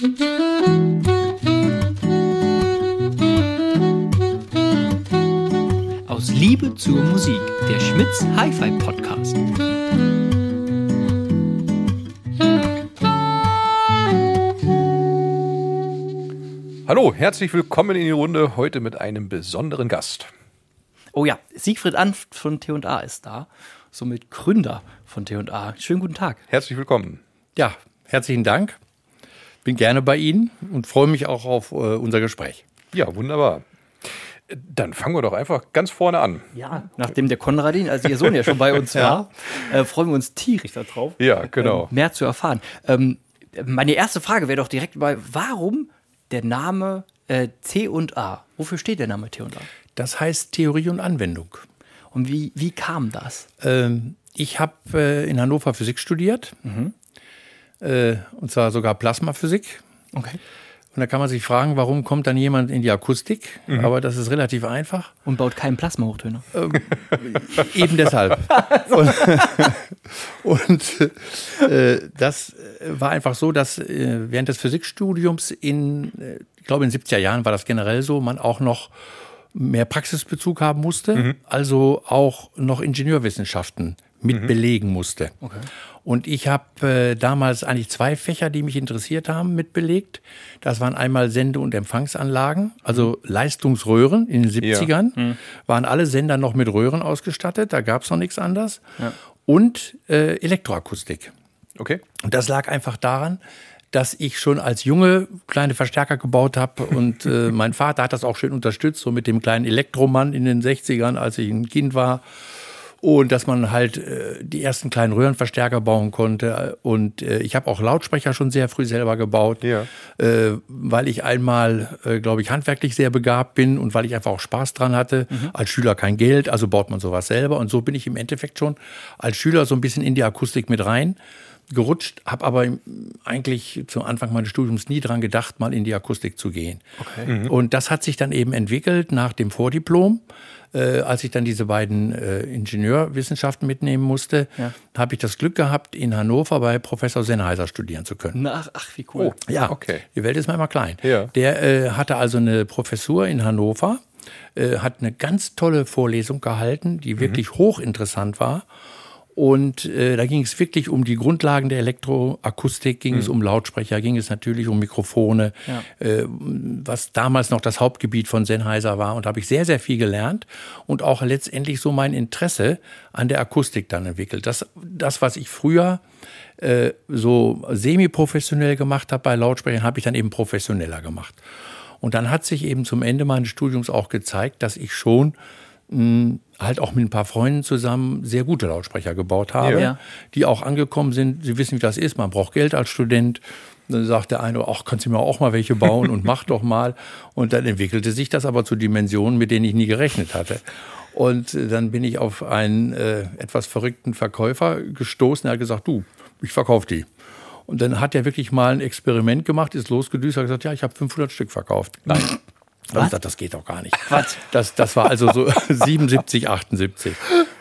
Aus Liebe zur Musik, der Schmitz Hi-Fi Podcast. Hallo, herzlich willkommen in die Runde heute mit einem besonderen Gast. Oh ja, Siegfried Anft von T&A ist da, somit Gründer von T&A. Schönen guten Tag. Herzlich willkommen. Ja, herzlichen Dank. Bin gerne bei Ihnen und freue mich auch auf äh, unser Gespräch. Ja, wunderbar. Dann fangen wir doch einfach ganz vorne an. Ja, nachdem der Konradin, also Ihr Sohn ja schon bei uns war, äh, freuen wir uns tierisch darauf. Ja, genau. Ähm, mehr zu erfahren. Ähm, meine erste Frage wäre doch direkt mal, warum der Name äh, C und A? Wofür steht der Name T und A? Das heißt Theorie und Anwendung. Und wie, wie kam das? Ähm, ich habe äh, in Hannover Physik studiert. Äh, und zwar sogar Plasmaphysik. Okay. Und da kann man sich fragen, warum kommt dann jemand in die Akustik? Aber das ist relativ einfach. Und baut keinen Plasmahochtöner. Eben deshalb. und und äh, das war einfach so, dass äh, während des Physikstudiums in, äh, ich glaube in den 70er Jahren war das generell so, man auch noch mehr Praxisbezug haben musste, also auch noch Ingenieurwissenschaften mit belegen musste. Okay. Und ich habe äh, damals eigentlich zwei Fächer, die mich interessiert haben, mitbelegt. Das waren einmal Sende- und Empfangsanlagen, also Leistungsröhren in den 70ern. Waren alle Sender noch mit Röhren ausgestattet, da gab es noch nichts anderes. Und äh, Elektroakustik. Okay. Und das lag einfach daran, dass ich schon als Junge kleine Verstärker gebaut habe und äh, mein Vater hat das auch schön unterstützt, so mit dem kleinen Elektromann in den 60ern, als ich ein Kind war. Und dass man halt äh, die ersten kleinen Röhrenverstärker bauen konnte. Und äh, ich habe auch Lautsprecher schon sehr früh selber gebaut, Ja. äh, weil ich einmal, äh, glaube ich, handwerklich sehr begabt bin und weil ich einfach auch Spaß dran hatte. Als Schüler kein Geld, also baut man sowas selber. Und so bin ich im Endeffekt schon als Schüler so ein bisschen in die Akustik mit rein gerutscht, habe aber eigentlich zu Anfang meines Studiums nie dran gedacht, mal in die Akustik zu gehen. Okay. Und das hat sich dann eben entwickelt nach dem Vordiplom. Äh, als ich dann diese beiden äh, Ingenieurwissenschaften mitnehmen musste, Ja. habe ich das Glück gehabt, in Hannover bei Professor Sennheiser studieren zu können. Na, ach, ach, wie cool. Ja, Okay. Die Welt ist manchmal klein. Ja. Der äh, hatte also eine Professur in Hannover, äh, hat eine ganz tolle Vorlesung gehalten, die wirklich hochinteressant war. Und äh, da ging es wirklich um die Grundlagen der Elektroakustik, ging es um Lautsprecher, ging es natürlich um Mikrofone, Ja. äh, was damals noch das Hauptgebiet von Sennheiser war. Und da habe ich sehr, sehr viel gelernt und auch letztendlich so mein Interesse an der Akustik dann entwickelt. Das, das was ich früher äh, so semi-professionell gemacht habe bei Lautsprechern, habe ich dann eben professioneller gemacht. Und dann hat sich eben zum Ende meines Studiums auch gezeigt, dass ich schon halt auch mit ein paar Freunden zusammen sehr gute Lautsprecher gebaut habe, Ja. die auch angekommen sind. Sie wissen, wie das ist. Man braucht Geld als Student. Dann sagt der eine, ach, kannst du mir auch mal welche bauen und mach doch mal. Und dann entwickelte sich das aber zu Dimensionen, mit denen ich nie gerechnet hatte. Und äh, dann bin ich auf einen äh, etwas verrückten Verkäufer gestoßen. Er hat gesagt, du, ich verkaufe die. Und dann hat er wirklich mal ein Experiment gemacht, ist losgedüst, hat gesagt, ja, ich habe 500 Stück verkauft. Nein. Da hab ich gesagt, das geht doch gar nicht. Quatsch. Das, das war also so 77, 78.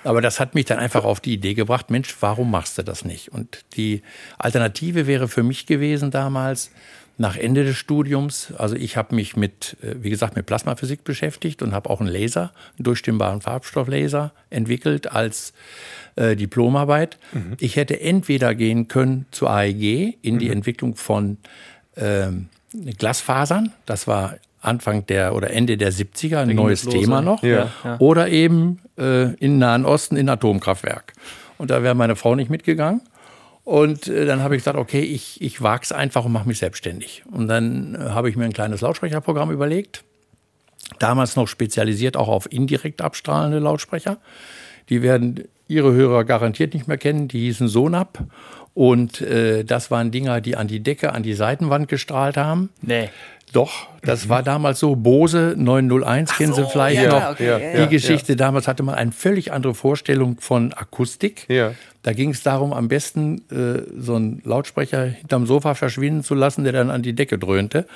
Aber das hat mich dann einfach auf die Idee gebracht, Mensch, warum machst du das nicht? Und die Alternative wäre für mich gewesen damals, nach Ende des Studiums, also ich habe mich mit, äh, wie gesagt, mit Plasmaphysik beschäftigt und habe auch einen Laser, einen durchstimmbaren Farbstofflaser entwickelt als äh, Diplomarbeit. Ich hätte entweder gehen können zur AEG in die Entwicklung von ähm, Glasfasern, das war Anfang der oder Ende der 70er, ein neues Thema noch. Ja. Ja. Oder eben äh, in Nahen Osten in Atomkraftwerk. Und da wäre meine Frau nicht mitgegangen. Und äh, dann habe ich gesagt, okay, ich, ich wage es einfach und mache mich selbstständig. Und dann äh, habe ich mir ein kleines Lautsprecherprogramm überlegt. Damals noch spezialisiert auch auf indirekt abstrahlende Lautsprecher. Die werden Ihre Hörer garantiert nicht mehr kennen. Die hießen Sonap. Und äh, das waren Dinger, die an die Decke, an die Seitenwand gestrahlt haben. Nee. Doch, das war damals so. Bose 901, kennen Sie vielleicht ja, noch. okay, ja, Die ja. Geschichte, damals hatte man eine völlig andere Vorstellung von Akustik. Ja. Da ging es darum, am besten äh, so einen Lautsprecher hinterm Sofa verschwinden zu lassen, der dann an die Decke dröhnte.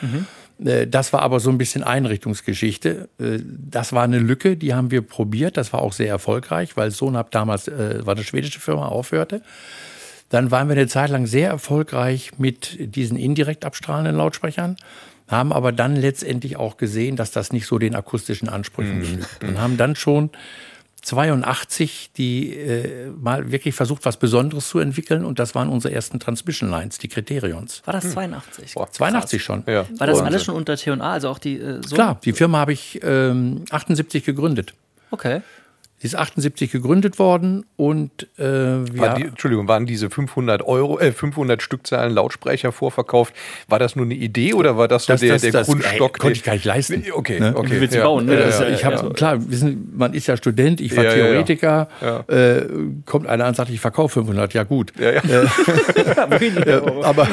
Äh, das war aber so ein bisschen Einrichtungsgeschichte. Äh, das war eine Lücke, die haben wir probiert. Das war auch sehr erfolgreich, weil Sonab damals, äh, war eine schwedische Firma, aufhörte. Dann waren wir eine Zeit lang sehr erfolgreich mit diesen indirekt abstrahlenden Lautsprechern, haben aber dann letztendlich auch gesehen, dass das nicht so den akustischen Ansprüchen genügt und haben dann schon 82 die äh, mal wirklich versucht, was Besonderes zu entwickeln und das waren unsere ersten Transmission Lines, die Kriterions. War das 82? 82 schon. Ja. War das alles schon unter T&A, also auch die äh, so? Klar, die Firma habe ich ähm, 78 gegründet. Okay. Sie ist 78 gegründet worden und äh, wir, War die, Entschuldigung, waren diese 500 Euro, äh, 500 Stückzahlen Lautsprecher vorverkauft? War das nur eine Idee oder war das so Das- der, das- der das- Grundstock? ey, konnte ich gar nicht leisten. Okay, Ne? okay. Wie willst du ja. bauen, ne? Ja, ja, ja- ich habe klar, wissen, man ist ja Student, ich war Ja, ja, ja. Theoretiker, Ja. Äh, kommt einer und sagt, ich verkaufe 500, ja gut. ja, ja. Aber.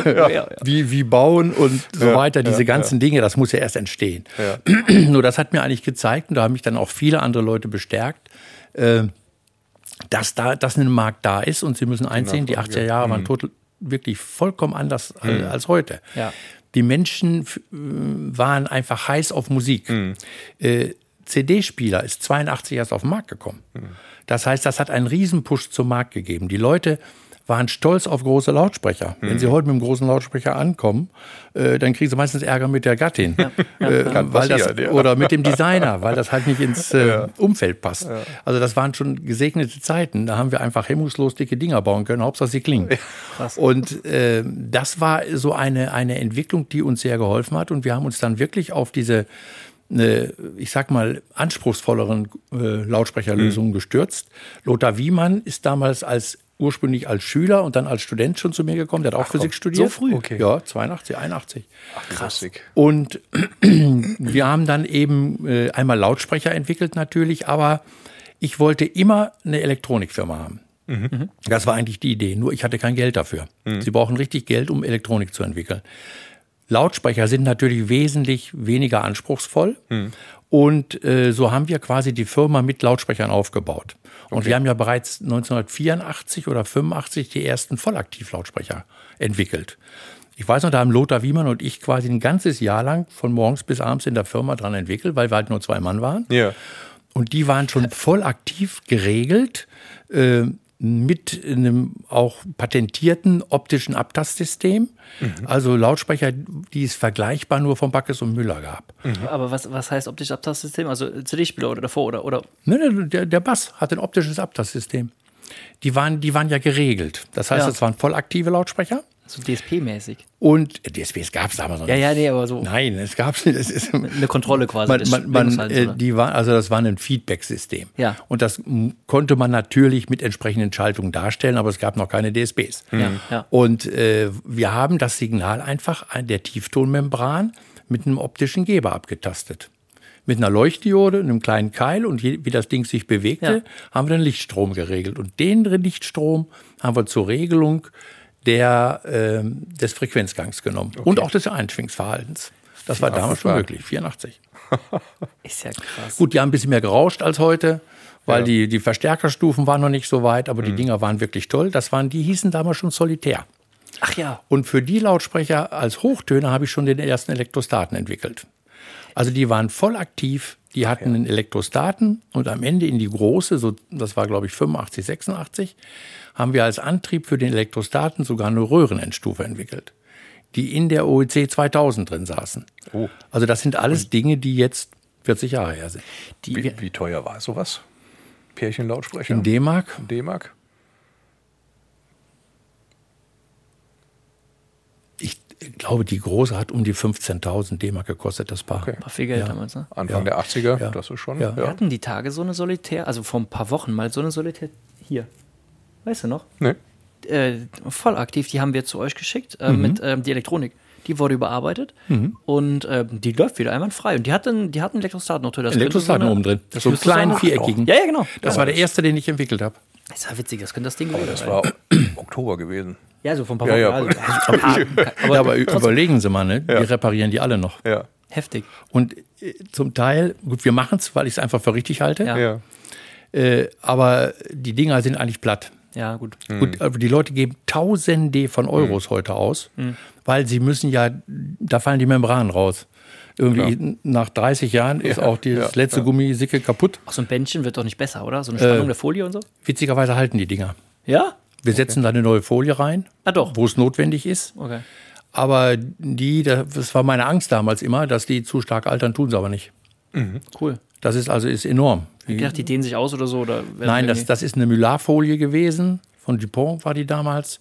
Wie, wie bauen und so Ja, weiter, diese ja, ganzen Dinge, das muss ja erst entstehen. Ja. Nur das hat mir eigentlich gezeigt, und da haben mich dann auch viele andere Leute bestärkt, äh, dass da dass ein Markt da ist und sie müssen einsehen, die 80er Jahre Mhm. waren total, wirklich vollkommen anders als, als heute. Ja. Die Menschen äh, waren einfach heiß auf Musik. Mhm. Äh, CD-Spieler ist 82 erst auf den Markt gekommen. Mhm. Das heißt, das hat einen Riesenpush zum Markt gegeben. Die Leute waren stolz auf große Lautsprecher. Wenn Mhm. sie heute mit einem großen Lautsprecher ankommen, äh, dann kriegen sie meistens Ärger mit der Gattin. Äh, Kann weil das, ja. Oder mit dem Designer, weil das halt nicht ins äh, Umfeld passt. Also das waren schon gesegnete Zeiten. Da haben wir einfach hemmungslos dicke Dinger bauen können, Hauptsache sie klingen. Und äh, das war so eine, eine Entwicklung, die uns sehr geholfen hat. Und wir haben uns dann wirklich auf diese eine, ich sag mal, anspruchsvolleren äh, Lautsprecherlösungen gestürzt. Lothar Wiemann ist damals als ursprünglich als Schüler und dann als Student schon zu mir gekommen. Der hat auch Physik studiert. so früh? Okay. Ja, 82, 81. Krass. Und wir haben dann eben äh, einmal Lautsprecher entwickelt natürlich, aber ich wollte immer eine Elektronikfirma haben. Das war eigentlich die Idee, nur ich hatte kein Geld dafür. Sie brauchen richtig Geld, um Elektronik zu entwickeln. Lautsprecher sind natürlich wesentlich weniger anspruchsvoll. Und äh, so haben wir quasi die Firma mit Lautsprechern aufgebaut. Und wir haben ja bereits 1984 oder 85 die ersten Vollaktivlautsprecher entwickelt. Ich weiß noch, da haben Lothar Wiemann und ich quasi ein ganzes Jahr lang von morgens bis abends in der Firma dran entwickelt, weil wir halt nur zwei Mann waren. Ja. Und die waren schon voll aktiv geregelt äh, mit einem auch patentierten optischen Abtastsystem. Also Lautsprecher, die es vergleichbar nur von Backes und Müller gab. Aber was, was heißt optisches Abtastsystem? Also CD-Spieler oder davor oder, oder Ne, ne, der, der Bass hat ein optisches Abtastsystem. Die waren, die waren ja geregelt. Das heißt, Ja. das waren voll aktive Lautsprecher. So DSP-mäßig? Und DSPs gab es damals noch Ja, nicht. ja, nee, aber so Nein, es gab nicht. Es ist, eine Kontrolle quasi. man, man, man, äh, die war, also das war ein Feedback-System. Ja. Und das konnte man natürlich mit entsprechenden Schaltungen darstellen, aber es gab noch keine DSPs. Ja, ja. Und äh, wir haben das Signal einfach an der Tieftonmembran mit einem optischen Geber abgetastet. Mit einer Leuchtdiode, einem kleinen Keil und je, wie das Ding sich bewegte, Ja. haben wir den Lichtstrom geregelt. Und den Lichtstrom haben wir zur Regelung der, ähm, des Frequenzgangs genommen und auch des Einschwingungsverhaltens. Das war damals schon möglich, 84. Ist ja krass. Gut, die haben ein bisschen mehr gerauscht als heute, weil Ja. die, die Verstärkerstufen waren noch nicht so weit, aber die Dinger waren wirklich toll. Das waren, die hießen damals schon solitär. Ach ja. Und für die Lautsprecher als Hochtöner habe ich schon den ersten Elektrostaten entwickelt. Also die waren voll aktiv, die hatten einen Elektrostaten und am Ende in die große, so, das war glaube ich 85, 86, haben wir als Antrieb für den Elektrostaten sogar eine Röhrenendstufe entwickelt, die in der OEC 2000 drin saßen. Oh. Also das sind alles Dinge, die jetzt 40 Jahre her sind. Die, Wie, wie teuer war sowas? Pärchenlautsprecher? In D-Mark D-Mark? Ich glaube, die große hat um die 15.000 D-Mark gekostet, das Paar. Okay. war viel Geld Ja. damals, ne? Anfang Ja. der 80er? Ja. Das ist schon. Ja. Wir hatten die Tage so eine Solitär, also vor ein paar Wochen mal so eine Solitär hier. Weißt du noch? Nee. Äh, voll aktiv, die haben wir zu euch geschickt äh, mit ähm, die Elektronik. Die wurde überarbeitet und ähm, die läuft wieder einwandfrei. Und die hatten, die hatten Elektrostaten noch drin. Das könnte Elektrostaten so eine- oben drin. Das So einen kleinen eine- viereckigen. Ja, ja, genau. Das war der erste, den ich entwickelt habe. Das ist ja witzig, das könnte das Ding gewesen Das sein. war Oktober gewesen. Ja, so vor ein paar Ja, Wochen. ja. Also, aber, aber, Ja, aber überlegen Sie mal, ne? Die reparieren die alle noch. Ja. heftig. Und äh, zum Teil, gut, wir machen es, weil ich es einfach für richtig halte, Ja. Ja. äh, aber die Dinger sind eigentlich platt. Ja, gut. Gut, aber die Leute geben Tausende von Euros heute aus, weil sie müssen ja, da fallen die Membranen raus. Irgendwie nach 30 Jahren ist Ja, auch das ja, letzte Gummisicke kaputt. Ach, so ein Bändchen wird doch nicht besser, oder? So eine Spannung der Folie und so? Witzigerweise halten die Dinger. Ja? Wir setzen da eine neue Folie rein, Ah, doch. wo es notwendig ist. Okay. Aber die, das war meine Angst damals immer, dass die zu stark altern, tun sie aber nicht. Cool. Das ist also ist enorm. Ich dachte, die dehnen sich aus oder so. Oder Nein, das, das ist eine Mylarfolie gewesen. Von Dupont war die damals,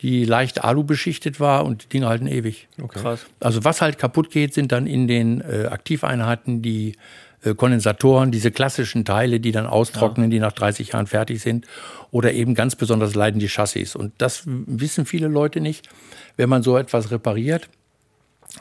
die leicht Alu beschichtet war und die Dinge halten ewig. krass. Also was halt kaputt geht, sind dann in den äh, Aktiveinheiten die äh, Kondensatoren, diese klassischen Teile, die dann austrocknen, die nach 30 Jahren fertig sind. Oder eben ganz besonders leiden die Chassis. Und das wissen viele Leute nicht. Wenn man so etwas repariert,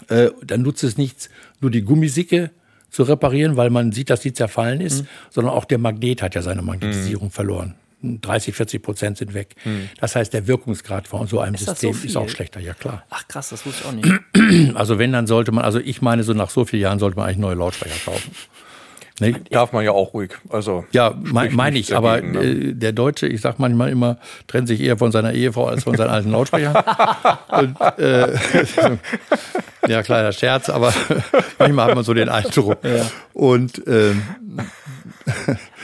äh, dann nutzt es nichts, nur die Gummisicke zu reparieren, weil man sieht, dass die zerfallen ist, Mhm. sondern auch der Magnet hat ja seine Magnetisierung verloren. 30, 40 Prozent sind weg. Das heißt, der Wirkungsgrad von so einem Mhm. Ist das so System ist auch schlechter, ja klar. Ach krass, das wusste ich auch nicht. Also wenn, dann sollte man, also ich meine, so nach so vielen Jahren sollte man eigentlich neue Lautsprecher kaufen. Ne? Darf man ja auch ruhig. Also Ja, meine mein ich, aber dagegen, ne? äh, der Deutsche, ich sag manchmal immer, trennt sich eher von seiner Ehefrau als von seinen alten Lautsprechern. Und, äh, ja, kleiner Scherz, aber manchmal hat man so den Eindruck. Und ähm,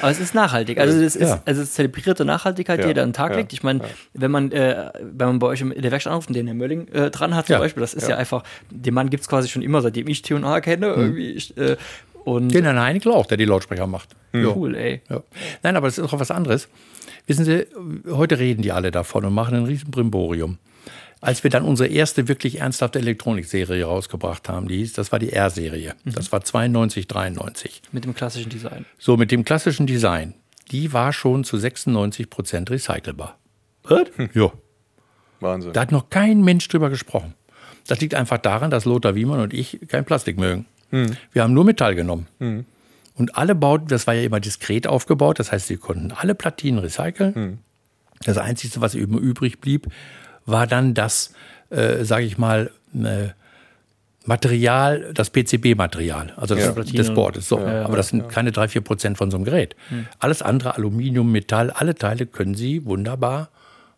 Aber es ist nachhaltig. Also es ist, Ja. also es ist zelebrierte Nachhaltigkeit, die Ja, ihr da an den Tag ja, legt. Ich meine, wenn man äh, wenn man bei euch in der Werkstatt anruft und den Herr Mölling äh, dran hat zum Ja. Beispiel, das ist ja, einfach, den Mann gibt es quasi schon immer, seitdem ich T&A kenne. Irgendwie. Ich, äh, und den Herrn Heinkel auch, der die Lautsprecher macht. Ja. cool, ey. Ja. Nein, aber es ist auch was anderes. Wissen Sie, heute reden die alle davon und machen ein riesen Brimborium. Als wir dann unsere erste wirklich ernsthafte Elektronikserie rausgebracht haben, die hieß, das war die R-Serie. Das war 92, 93. Mit dem klassischen Design. So, mit dem klassischen Design. Die war schon zu 96 Prozent recycelbar. Was? Ja. Wahnsinn. Da hat noch kein Mensch drüber gesprochen. Das liegt einfach daran, dass Lothar Wiemann und ich kein Plastik mögen. Wir haben nur Metall genommen. Und alle Bauten, das war ja immer diskret aufgebaut, das heißt, sie konnten alle Platinen recyceln. Das Einzige, was eben übrig blieb, war dann das, äh, sage ich mal, äh, Material, das PCB-Material, also das, Ja. des Boards. So. Aber das sind keine drei, vier Prozent von so einem Gerät. Alles andere, Aluminium, Metall, alle Teile können Sie wunderbar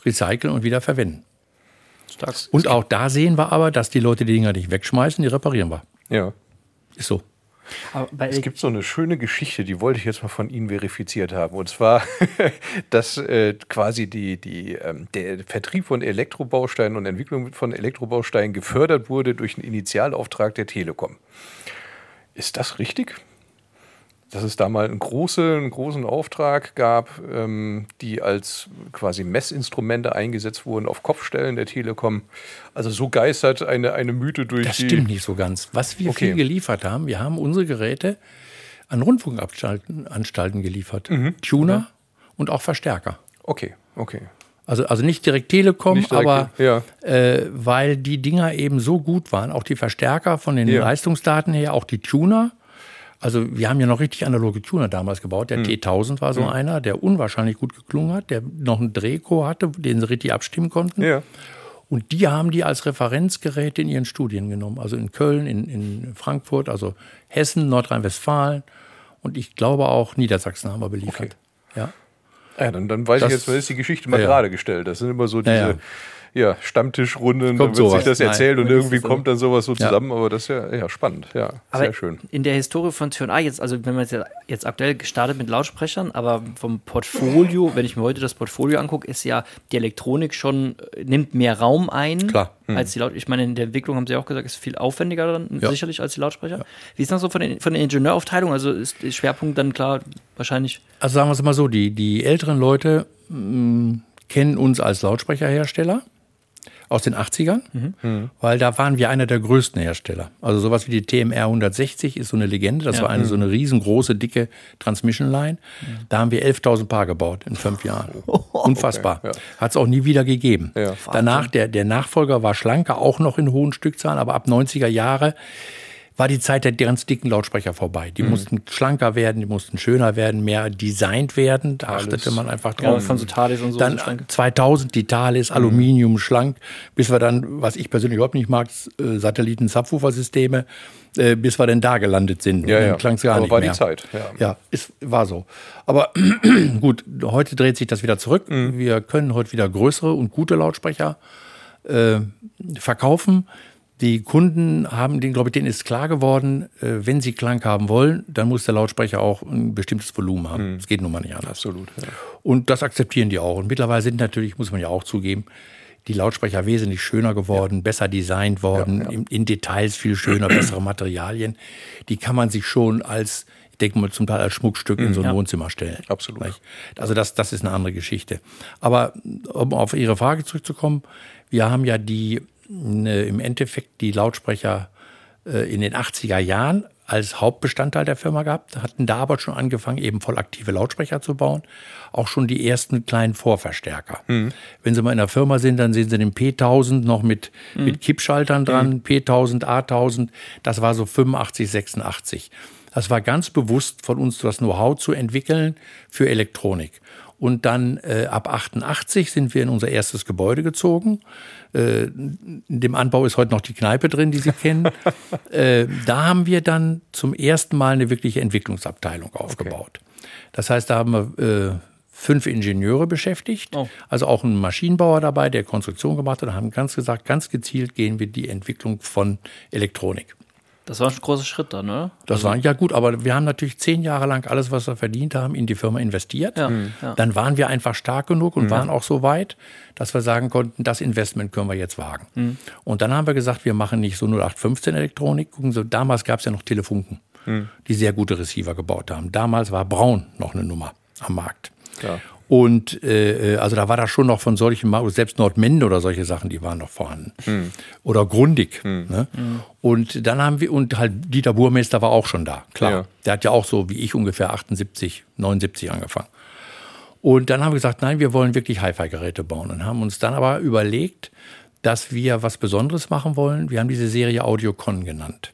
recyceln und wieder verwenden. Stark. Und auch da sehen wir aber, dass die Leute die Dinger nicht wegschmeißen, die reparieren wir. ja. Ist so. Aber bei Es gibt so eine schöne Geschichte, die wollte ich jetzt mal von Ihnen verifiziert haben. Und zwar, dass äh, quasi die, die, ähm, der Vertrieb von Elektrobausteinen und Entwicklung von Elektrobausteinen gefördert wurde durch einen Initialauftrag der Telekom. Ist das richtig? Dass es da mal einen, große, einen großen Auftrag gab, ähm, die als quasi Messinstrumente eingesetzt wurden auf Kopfstellen der Telekom. Also so geistert eine, eine Mythe durch Das die. stimmt nicht so ganz. Was wir Okay. viel geliefert haben, wir haben unsere Geräte an Rundfunkanstalten Anstalten geliefert. Mhm. Tuner und auch Verstärker. Okay, okay. Also, also nicht direkt Telekom, Nicht direkt, aber ja. äh, weil die Dinger eben so gut waren, auch die Verstärker von den Ja. Leistungsdaten her, auch die Tuner. Also wir haben ja noch richtig analoge Tuner damals gebaut. Der T1000 war so einer, der unwahrscheinlich gut geklungen hat, der noch einen Drehko hatte, den sie richtig abstimmen konnten. Ja. Und die haben die als Referenzgeräte in ihren Studien genommen. Also in Köln, in, in Frankfurt, also Hessen, Nordrhein-Westfalen und ich glaube auch Niedersachsen haben wir beliefert. Ja. Ja, dann, dann weiß Das- ich jetzt, man ist die Geschichte mal ja. gerade gestellt. Das sind immer so diese Ja, ja, ja. Stammtischrunden, Kommt da wird sich sowas. das Nein, erzählt und dann irgendwie so. kommt dann sowas so Ja. zusammen, aber das ist ja, ja spannend, ja, Aber sehr schön. in der Historie von T&A jetzt, also wenn man jetzt, jetzt aktuell gestartet mit Lautsprechern, aber vom Portfolio, wenn ich mir heute das Portfolio angucke, ist ja die Elektronik schon, äh, nimmt mehr Raum ein. Klar. Als die Laut ich meine, in der Entwicklung haben sie auch gesagt, ist viel aufwendiger dann Ja. sicherlich als die Lautsprecher. Wie ist das so von, den, von der Ingenieuraufteilung? Also ist der Schwerpunkt dann klar wahrscheinlich. Also sagen wir es mal so, die, die älteren Leute mh, kennen uns als Lautsprecherhersteller aus den 80ern, weil da waren wir einer der größten Hersteller. Also sowas wie die TMR 160 ist so eine Legende. Das Ja. war eine so eine riesengroße, dicke Transmission Line. Da haben wir 11.000 Paar gebaut in fünf Jahren. Unfassbar. Okay, ja. Hat es auch nie wieder gegeben. Ja. Danach, der, der Nachfolger war schlanker, auch noch in hohen Stückzahlen, aber ab 90er Jahre war die Zeit der ganz dicken Lautsprecher vorbei. Mhm. Die mussten schlanker werden, die mussten schöner werden, mehr designt werden. Da achtete man einfach Ja, drauf. von so Thales und so. Dann so Schranke. 2000 die Thales, Mhm. Aluminium, schlank, bis wir dann, was ich persönlich überhaupt nicht mag, äh, Satelliten-Subwoofer-Systeme, äh, bis wir dann da gelandet sind. Ja, ja. klang's gar Aber nicht war mehr. die Zeit, ja. Ja, es war so. Aber gut, heute dreht sich das wieder zurück. Mhm. Wir können heute wieder größere und gute Lautsprecher äh, verkaufen. Die Kunden haben, den, glaube ich, denen ist klar geworden, äh, wenn sie Klang haben wollen, dann muss der Lautsprecher auch ein bestimmtes Volumen haben. Das geht nun mal nicht anders. Absolut. Ja. Und das akzeptieren die auch. Und mittlerweile sind natürlich, muss man ja auch zugeben, die Lautsprecher wesentlich schöner geworden, besser designt worden, Ja, ja. In, in Details viel schöner, bessere Materialien. Die kann man sich schon als, ich denke mal, zum Teil als Schmuckstück in so ein Ja. Wohnzimmer stellen. Absolut. Also das, das ist eine andere Geschichte. Aber um auf Ihre Frage zurückzukommen, wir haben ja die im Endeffekt die Lautsprecher äh, in den 80er Jahren als Hauptbestandteil der Firma gehabt, hatten da aber schon angefangen, eben voll aktive Lautsprecher zu bauen. Auch schon die ersten kleinen Vorverstärker. Wenn Sie mal in der Firma sind, dann sehen Sie den P1000 noch mit, mit Kippschaltern dran, P1000, A1000. Das war so 85, 86. Das war ganz bewusst von uns das Know-how zu entwickeln für Elektronik. Und dann äh, ab 88 sind wir in unser erstes Gebäude gezogen. Äh, in dem Anbau ist heute noch die Kneipe drin, die Sie kennen. äh, da haben wir dann zum ersten Mal eine wirkliche Entwicklungsabteilung aufgebaut. Das heißt, da haben wir äh, fünf Ingenieure beschäftigt, Oh. also auch einen Maschinenbauer dabei, der Konstruktion gemacht hat, und haben ganz gesagt, ganz gezielt gehen wir die Entwicklung von Elektronik. Das war ein großer Schritt dann, ne? Das war ja gut, aber wir haben natürlich zehn Jahre lang alles, was wir verdient haben, in die Firma investiert. Ja, Mhm. ja. Dann waren wir einfach stark genug und waren auch so weit, dass wir sagen konnten, das Investment können wir jetzt wagen. Mhm. Und dann haben wir gesagt, wir machen nicht so 0815 Elektronik. Gucken Sie, damals gab es ja noch Telefunken, Mhm. die sehr gute Receiver gebaut haben. Damals war Braun noch eine Nummer am Markt. Klar. Und äh, also da war das schon noch von solchen, selbst Nordmende oder solche Sachen, die waren noch vorhanden. Oder Grundig. Ne? Und dann haben wir, und halt Dieter Burmeister war auch schon da, klar. Ja. Der hat ja auch so wie ich ungefähr 78, 79 angefangen. Und dann haben wir gesagt, nein, wir wollen wirklich Hi-Fi-Geräte bauen und haben uns dann aber überlegt, dass wir was Besonderes machen wollen. Wir haben diese Serie Audiocon genannt.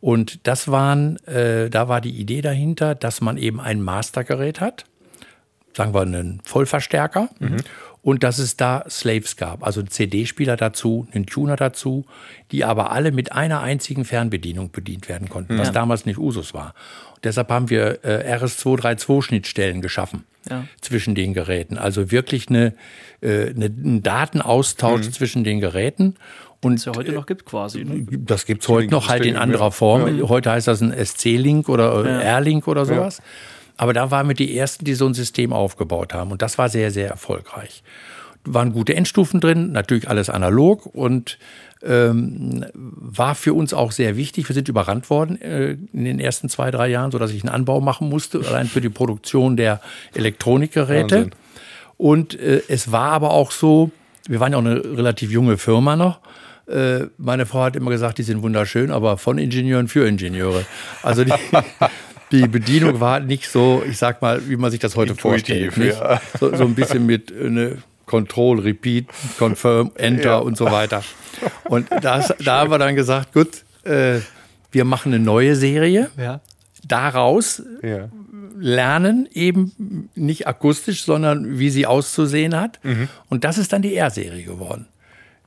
Und das waren, äh, da war die Idee dahinter, dass man eben ein Mastergerät hat, sagen wir einen Vollverstärker, und dass es da Slaves gab, also einen CD-Spieler dazu, einen Tuner dazu, die aber alle mit einer einzigen Fernbedienung bedient werden konnten, was damals nicht Usus war. Und deshalb haben wir äh, RS232-Schnittstellen geschaffen Ja. zwischen den Geräten. Also wirklich eine, äh, eine, einen Datenaustausch zwischen den Geräten. Und Was es ja heute noch gibt quasi. Ne? das gibt's heute noch halt in anderer ja. Form. Heute heißt das ein SC-Link oder äh, R-Link oder sowas. Aber da waren wir die Ersten, die so ein System aufgebaut haben. Und das war sehr, sehr erfolgreich. Waren gute Endstufen drin, natürlich alles analog und ähm, war für uns auch sehr wichtig. Wir sind überrannt worden äh, in den ersten zwei, drei Jahren, sodass ich einen Anbau machen musste, allein für die Produktion der Elektronikgeräte. Wahnsinn. Und äh, es war aber auch so, wir waren ja auch eine relativ junge Firma noch. Äh, meine Frau hat immer gesagt, die sind wunderschön, aber von Ingenieuren für Ingenieure. Also die, die Bedienung war nicht so, ich sag mal, wie man sich das heute Intuitiv, vorstellt. Ja. So, so ein bisschen mit äh, ne, Control, Repeat, Confirm, Enter Ja. und so weiter. Und das, da haben wir dann gesagt, gut, äh, wir machen eine neue Serie. Ja. Daraus Ja. lernen, eben nicht akustisch, sondern wie sie auszusehen hat. Und das ist dann die R-Serie geworden.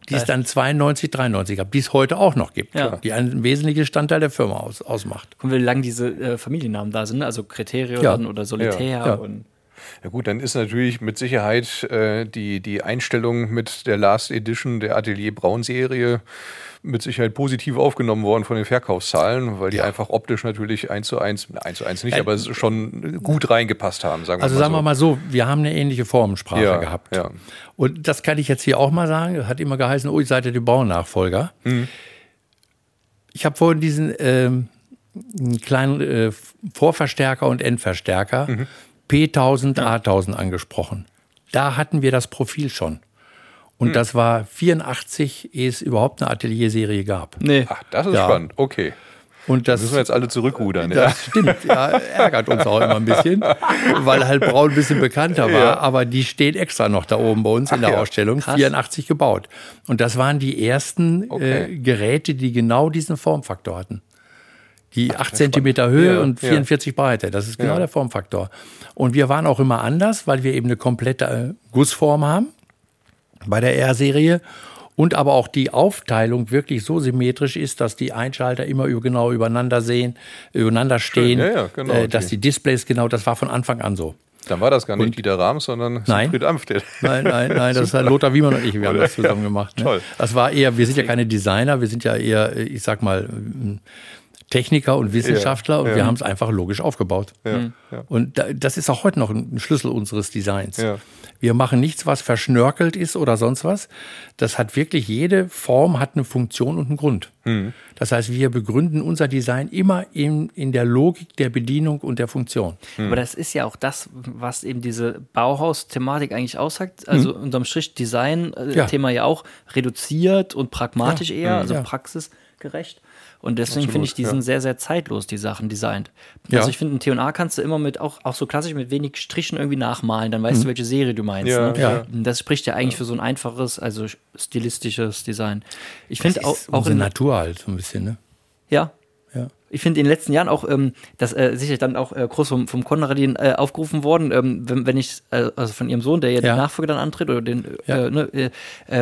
Die es dann 92, 93 gab, die es heute auch noch gibt, Ja. die einen wesentlichen Bestandteil der Firma aus, ausmacht. Und wie lange diese äh, Familiennamen da sind, ne? also Kriterion Ja. oder Solitär Ja. Ja. und Ja gut, dann ist natürlich mit Sicherheit äh, die, die Einstellung mit der Last Edition der Atelier Braun Serie mit Sicherheit positiv aufgenommen worden von den Verkaufszahlen, weil die einfach optisch natürlich eins zu eins, eins zu eins nicht, Äh, aber schon gut reingepasst haben, sagen wir Also mal sagen so. wir mal so, wir haben eine ähnliche Formensprache Ja, gehabt. ja. Und das kann ich jetzt hier auch mal sagen. Das hat immer geheißen, oh, ihr seid ja die Bauernachfolger. Mhm. Ich habe vorhin diesen ähm, kleinen äh, Vorverstärker und Endverstärker Mhm. P1000, A1000 angesprochen. Da hatten wir das Profil schon. Und das war 84, ehe es überhaupt eine Atelierserie gab. nee. Ach, das ist Ja. spannend. Okay. Und das Müssen wir jetzt alle zurückrudern. Ja. das stimmt, ja, ärgert uns auch immer ein bisschen, weil halt Braun ein bisschen bekannter war. Ja. Aber die steht extra noch da oben bei uns in Ach der ja, Ausstellung, krass. 84 gebaut. Und das waren die ersten Okay. äh, Geräte, die genau diesen Formfaktor hatten. Die 8 Zentimeter Höhe Ja, und ja. 44 Breite, das ist genau Ja. der Formfaktor. Und wir waren auch immer anders, weil wir eben eine komplette äh, Gussform haben bei der R-Serie und aber auch die Aufteilung wirklich so symmetrisch ist, dass die Einschalter immer genau übereinander sehen, übereinander stehen, ja, ja, genau. äh, dass Die- die Displays genau, das war von Anfang an so. Dann war das gar nicht Dieter Rams, sondern Nein. Siegfried der- Nein, nein, nein, das hat Lothar Wiemann und ich, wir haben das zusammen gemacht. Ne? Toll. Das war eher, wir sind ja keine Designer, wir sind ja eher, ich sag mal, Techniker und Wissenschaftler und ja. wir haben es einfach logisch aufgebaut. Ja, ja. Und da, das ist auch heute noch ein Schlüssel unseres Designs. Ja. Wir machen nichts, was verschnörkelt ist oder sonst was. Das hat wirklich, jede Form hat eine Funktion und einen Grund. Mhm. Das heißt, wir begründen unser Design immer in, in der Logik der Bedienung und der Funktion. Aber das ist ja auch das, was eben diese Bauhaus-Thematik eigentlich aussagt. Also unterm Strich Design-Thema Ja. ja. auch reduziert und pragmatisch eher, also Ja. praxisgerecht. Und deswegen finde ich, die sind sehr, sehr zeitlos, die Sachen designt. Ja. Also ich finde, ein T&A kannst du immer mit, auch, auch so klassisch mit wenig Strichen irgendwie nachmalen, dann weißt du, welche Serie du meinst. Ja, ne? ja. Das spricht ja eigentlich für so ein einfaches, also stilistisches Design. Ich finde auch, auch in, Natur halt so ein bisschen, ne? ja, Ja. ich finde in den letzten Jahren auch, ähm, das äh, sicher dann auch äh, groß vom, vom Konradin äh, aufgerufen worden, ähm, wenn, wenn ich, äh, also von ihrem Sohn, der ja, Ja. den Nachfolger dann antritt, oder den Ja. äh, ne, äh,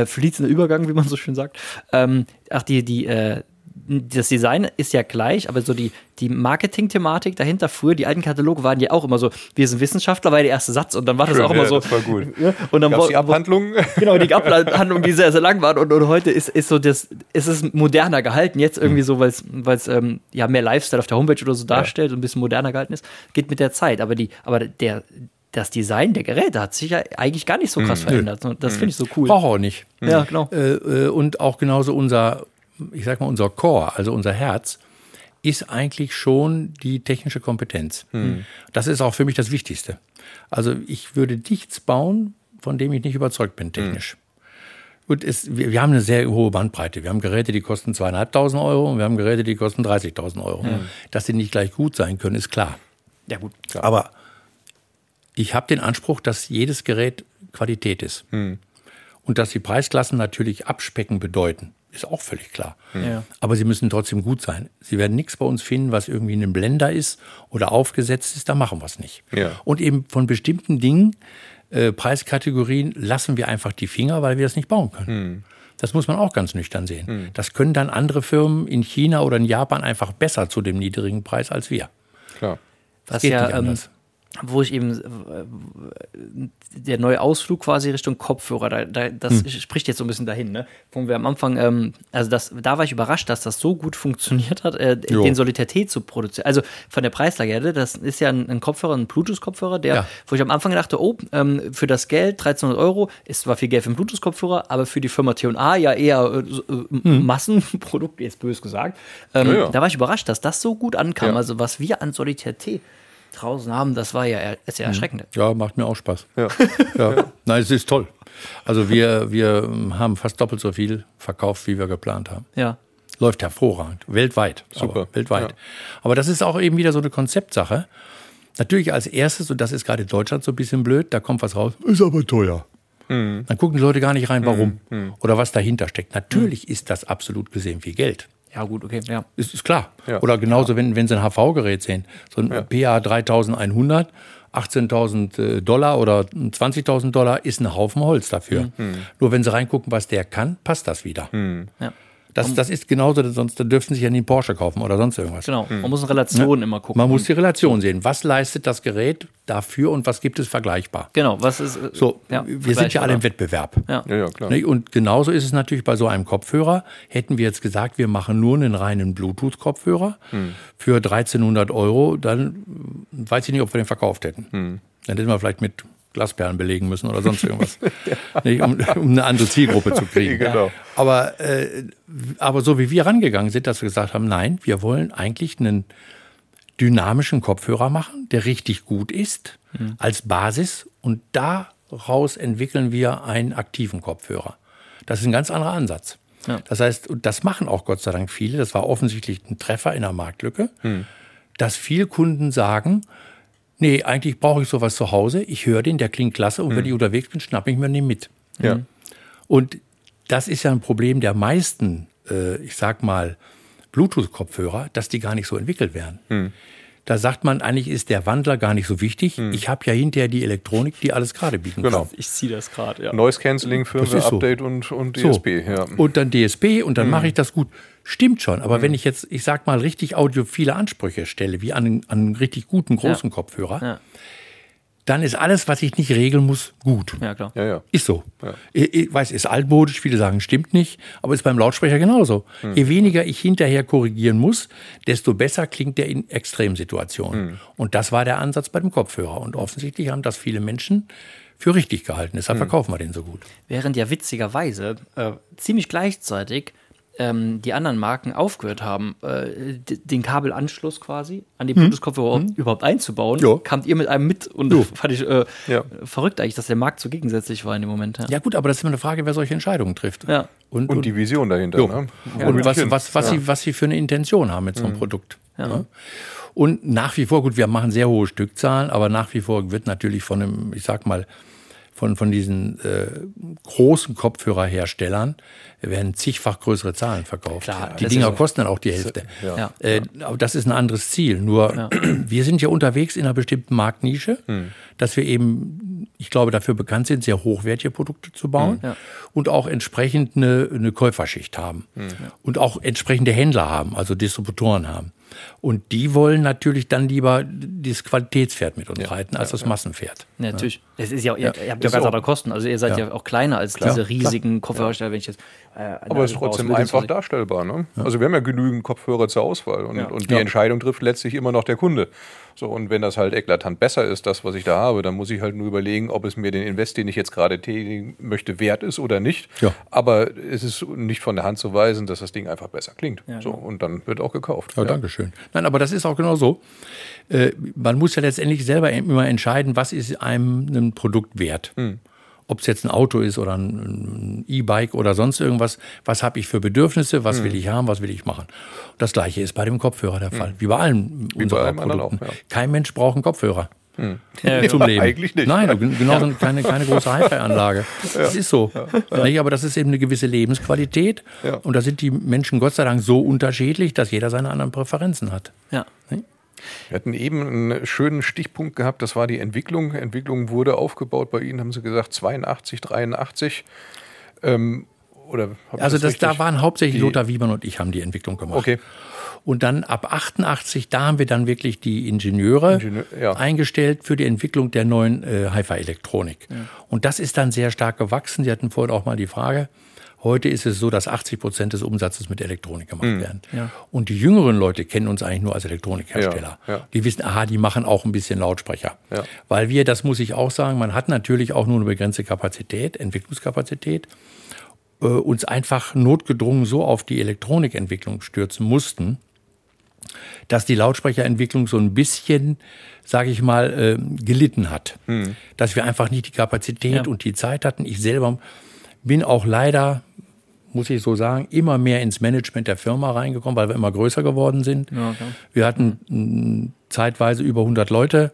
äh, fließenden Übergang, wie man so schön sagt. Ähm, ach, die, die, äh, das Design ist ja gleich, aber so die, die Marketing-Thematik dahinter, früher, die alten Kataloge waren ja auch immer so, wir sind Wissenschaftler, war der erste Satz und dann war das Schön, auch immer ja, so. das war gut. Ja, und dann wo- die Abhandlung? Genau, die Abhandlungen, die sehr, sehr lang waren und, und heute ist, ist so das, ist es moderner gehalten, jetzt irgendwie so, weil es ähm, ja mehr Lifestyle auf der Homepage oder so darstellt und ein bisschen moderner gehalten ist, geht mit der Zeit. Aber die, aber der, das Design der Geräte hat sich ja eigentlich gar nicht so krass verändert. Und Das finde ich so cool. Braucht auch nicht. Ja, genau. Äh, äh, und auch genauso unser, ich sag mal, unser Core, also unser Herz, ist eigentlich schon die technische Kompetenz. Das ist auch für mich das Wichtigste. Also ich würde nichts bauen, von dem ich nicht überzeugt bin, technisch. Gut, es, wir, wir haben eine sehr hohe Bandbreite. Wir haben Geräte, die kosten zweieinhalbtausend Euro und wir haben Geräte, die kosten 30.000 Euro. Dass sie nicht gleich gut sein können, ist klar. Ja, gut. Aber ich habe den Anspruch, dass jedes Gerät Qualität ist. Und dass die Preisklassen natürlich abspecken bedeuten, ist auch völlig klar. Ja. Aber sie müssen trotzdem gut sein. Sie werden nichts bei uns finden, was irgendwie in einem Blender ist oder aufgesetzt ist, da machen wir es nicht. Ja. Und eben von bestimmten Dingen, äh, Preiskategorien, lassen wir einfach die Finger, weil wir das nicht bauen können. Das muss man auch ganz nüchtern sehen. Das können dann andere Firmen in China oder in Japan einfach besser zu dem niedrigen Preis als wir. Klar. Was geht ja, nicht ähm, anders. Wo ich eben äh, der neue Ausflug quasi Richtung Kopfhörer, da, da, das Hm. spricht jetzt so ein bisschen dahin, ne? Wo wir am Anfang, ähm, also das, da war ich überrascht, dass das so gut funktioniert hat, äh, den Solidität zu produzieren. Also von der Preislage her, das ist ja ein, ein Kopfhörer, ein Bluetooth-Kopfhörer, der, Ja. wo ich am Anfang dachte, oh, ähm, für das Geld 1300 Euro ist zwar viel Geld für einen Bluetooth-Kopfhörer, aber für die Firma T&A ja eher äh, äh, Massenprodukt, jetzt bös gesagt. Ähm, Ja, ja. Da war ich überrascht, dass das so gut ankam. Also was wir an Solidität draußen haben, das war ja ist ja erschreckend. Ja, macht mir auch Spaß. Ja. Ja. Nein, es ist toll. Also wir, wir haben fast doppelt so viel verkauft, wie wir geplant haben. Ja. Läuft hervorragend, weltweit. Super, Aber weltweit. ja. Aber das ist auch eben wieder so eine Konzeptsache. Natürlich als erstes, und das ist gerade in Deutschland so ein bisschen blöd, da kommt was raus, ist aber teuer. Mhm. Dann gucken die Leute gar nicht rein, warum oder was dahinter steckt. Natürlich ist das absolut gesehen viel Geld. Ja, gut, okay, ja. Ist, ist klar. Ja. Oder genauso, wenn, wenn Sie ein HV-Gerät sehen. So ein PA 3100, 18.000 äh, Dollar oder 20.000 Dollar ist ein Haufen Holz dafür. Mhm. Nur wenn Sie reingucken, was der kann, passt das wieder. ja. Das, das ist genauso, sonst dürften Sie sich ja nie einen Porsche kaufen oder sonst irgendwas. Genau. Man muss in Relationen immer gucken. Man muss die Relation sehen. Was leistet das Gerät dafür und was gibt es vergleichbar? genau, was ist. äh, So, ja, wir sind ja alle im Wettbewerb. Ja. Ja, ja, klar. Und genauso ist es natürlich bei so einem Kopfhörer. Hätten wir jetzt gesagt, wir machen nur einen reinen Bluetooth-Kopfhörer für 1300 Euro, dann äh, weiß ich nicht, ob wir den verkauft hätten. Dann hätten wir vielleicht mit Glasperlen belegen müssen oder sonst irgendwas, Nicht, um, um eine andere Zielgruppe zu kriegen. Genau. Aber, äh, aber so wie wir rangegangen sind, dass wir gesagt haben, nein, wir wollen eigentlich einen dynamischen Kopfhörer machen, der richtig gut ist als Basis und daraus entwickeln wir einen aktiven Kopfhörer. Das ist ein ganz anderer Ansatz. Ja. Das heißt, und das machen auch Gott sei Dank viele, das war offensichtlich ein Treffer in der Marktlücke, dass viele Kunden sagen, nee, eigentlich brauche ich sowas zu Hause, ich höre den, der klingt klasse und wenn ich unterwegs bin, schnappe ich mir den mit. Ja. Und das ist ja ein Problem der meisten, äh, ich sag mal, Bluetooth-Kopfhörer, dass die gar nicht so entwickelt werden. Da sagt man, eigentlich ist der Wandler gar nicht so wichtig. Ich habe ja hinterher die Elektronik, die alles gerade bieten Genau. kann. Ich ziehe das gerade, ja. Noise Cancelling, ist so. Firmware-Update und, und So. DSP. Ja. Und dann DSP und dann mache ich das gut. Stimmt schon, aber wenn ich jetzt, ich sag mal, richtig audiophile Ansprüche stelle, wie an, einen- an einen richtig guten großen Kopfhörer, Ja. Dann ist alles, was ich nicht regeln muss, gut. Ja, klar. Ja, ja. Ist so. Ich, ich weiß, ist altmodisch, viele sagen, stimmt nicht, aber ist beim Lautsprecher genauso. Je weniger ich hinterher korrigieren muss, desto besser klingt der in Extremsituationen. Und das war der Ansatz bei dem Kopfhörer. Und offensichtlich haben das viele Menschen für richtig gehalten. Deshalb verkaufen wir den so gut. Während ja witzigerweise äh, ziemlich gleichzeitig ähm, die anderen Marken aufgehört haben, äh, den Kabelanschluss quasi an die Bluetooth-Kopfhörer überhaupt einzubauen, Ja. kamt ihr mit einem mit und das fand ich äh, Ja. verrückt eigentlich, dass der Markt so gegensätzlich war in dem Moment. Ja. Ja gut, aber das ist immer eine Frage, wer solche Entscheidungen trifft. Ja. Und, Und die Vision dahinter. Jo. Ne? Und was, was, was, sie, was sie für eine Intention haben mit so einem Produkt. Ja. Und nach wie vor, gut, wir machen sehr hohe Stückzahlen, aber nach wie vor wird natürlich von einem, ich sag mal, von, von diesen äh, großen Kopfhörerherstellern werden zigfach größere Zahlen verkauft. Klar, die Dinger kosten dann auch die Hälfte. Ja. Äh, aber das ist ein anderes Ziel. Nur wir sind ja unterwegs in einer bestimmten Marktnische, dass wir eben, ich glaube, dafür bekannt sind, sehr hochwertige Produkte zu bauen Ja. und auch entsprechend eine, eine Käuferschicht haben und auch entsprechende Händler haben, also Distributoren haben. Und die wollen natürlich dann lieber dieses Qualitätspferd mit uns reiten, als das Massenpferd. Ja, natürlich. Es ist ja, ihr, ihr habt ja Ist ganz auch- andere Kosten. Also ihr seid ja, auch kleiner als Klar, diese klar. riesigen Kopfhörersteller, wenn ich jetzt. Äh, Aber es ist trotzdem einfach darstellbar. Ne? Also wir haben ja genügend Kopfhörer zur Auswahl und, Ja. und die Ja. Entscheidung trifft letztlich immer noch der Kunde. So, und wenn das halt eklatant besser ist, das, was ich da habe, dann muss ich halt nur überlegen, ob es mir den Invest, den ich jetzt gerade tätigen möchte, wert ist oder nicht. Ja. Aber es ist nicht von der Hand zu weisen, dass das Ding einfach besser klingt. Ja, so, genau. und dann wird auch gekauft. Ja, danke schön. Nein, aber das ist auch genau so. Äh, man muss ja letztendlich selber immer entscheiden, was ist einem ein Produkt wert. Ob es jetzt ein Auto ist oder ein E-Bike oder sonst irgendwas. Was habe ich für Bedürfnisse? Was will ich haben? Was will ich machen? Das gleiche ist bei dem Kopfhörer der Fall. Wie bei allen unserer allem anderen Produkten. auch, ja. Kein Mensch braucht einen Kopfhörer. Ja, Zum Leben. Eigentlich nicht. Nein, gen- genau so keine, keine große Hi-Fi-Anlage. Das ist so. Nicht, aber das ist eben eine gewisse Lebensqualität. Ja. Und da sind die Menschen Gott sei Dank so unterschiedlich, dass jeder seine anderen Präferenzen hat. Ja. Wir hatten eben einen schönen Stichpunkt gehabt, das war die Entwicklung. Entwicklung wurde aufgebaut bei Ihnen, haben Sie gesagt, 82, 83. Ähm, oder Also das, da richtig? waren hauptsächlich Lothar Wiemann und ich haben die Entwicklung gemacht. Okay. Und dann ab 88, da haben wir dann wirklich die Ingenieure Ingenieur- ja. eingestellt für die Entwicklung der neuen äh, Hi-Fi-Elektronik. Und das ist dann sehr stark gewachsen. Sie hatten vorhin auch mal die Frage. Heute ist es so, dass 80 Prozent des Umsatzes mit Elektronik gemacht Mhm. werden. Ja. Und die jüngeren Leute kennen uns eigentlich nur als Elektronikhersteller. Ja, ja. Die wissen, aha, die machen auch ein bisschen Lautsprecher. Ja. Weil wir, das muss ich auch sagen, man hat natürlich auch nur eine begrenzte Kapazität, Entwicklungskapazität äh, uns einfach notgedrungen so auf die Elektronikentwicklung stürzen mussten, dass die Lautsprecherentwicklung so ein bisschen, sage ich mal, äh, gelitten hat. Dass wir einfach nicht die Kapazität Ja. und die Zeit hatten. Ich selber bin auch leider, muss ich so sagen, immer mehr ins Management der Firma reingekommen, weil wir immer größer geworden sind. Ja, klar. Wir hatten mh, zeitweise über 100 Leute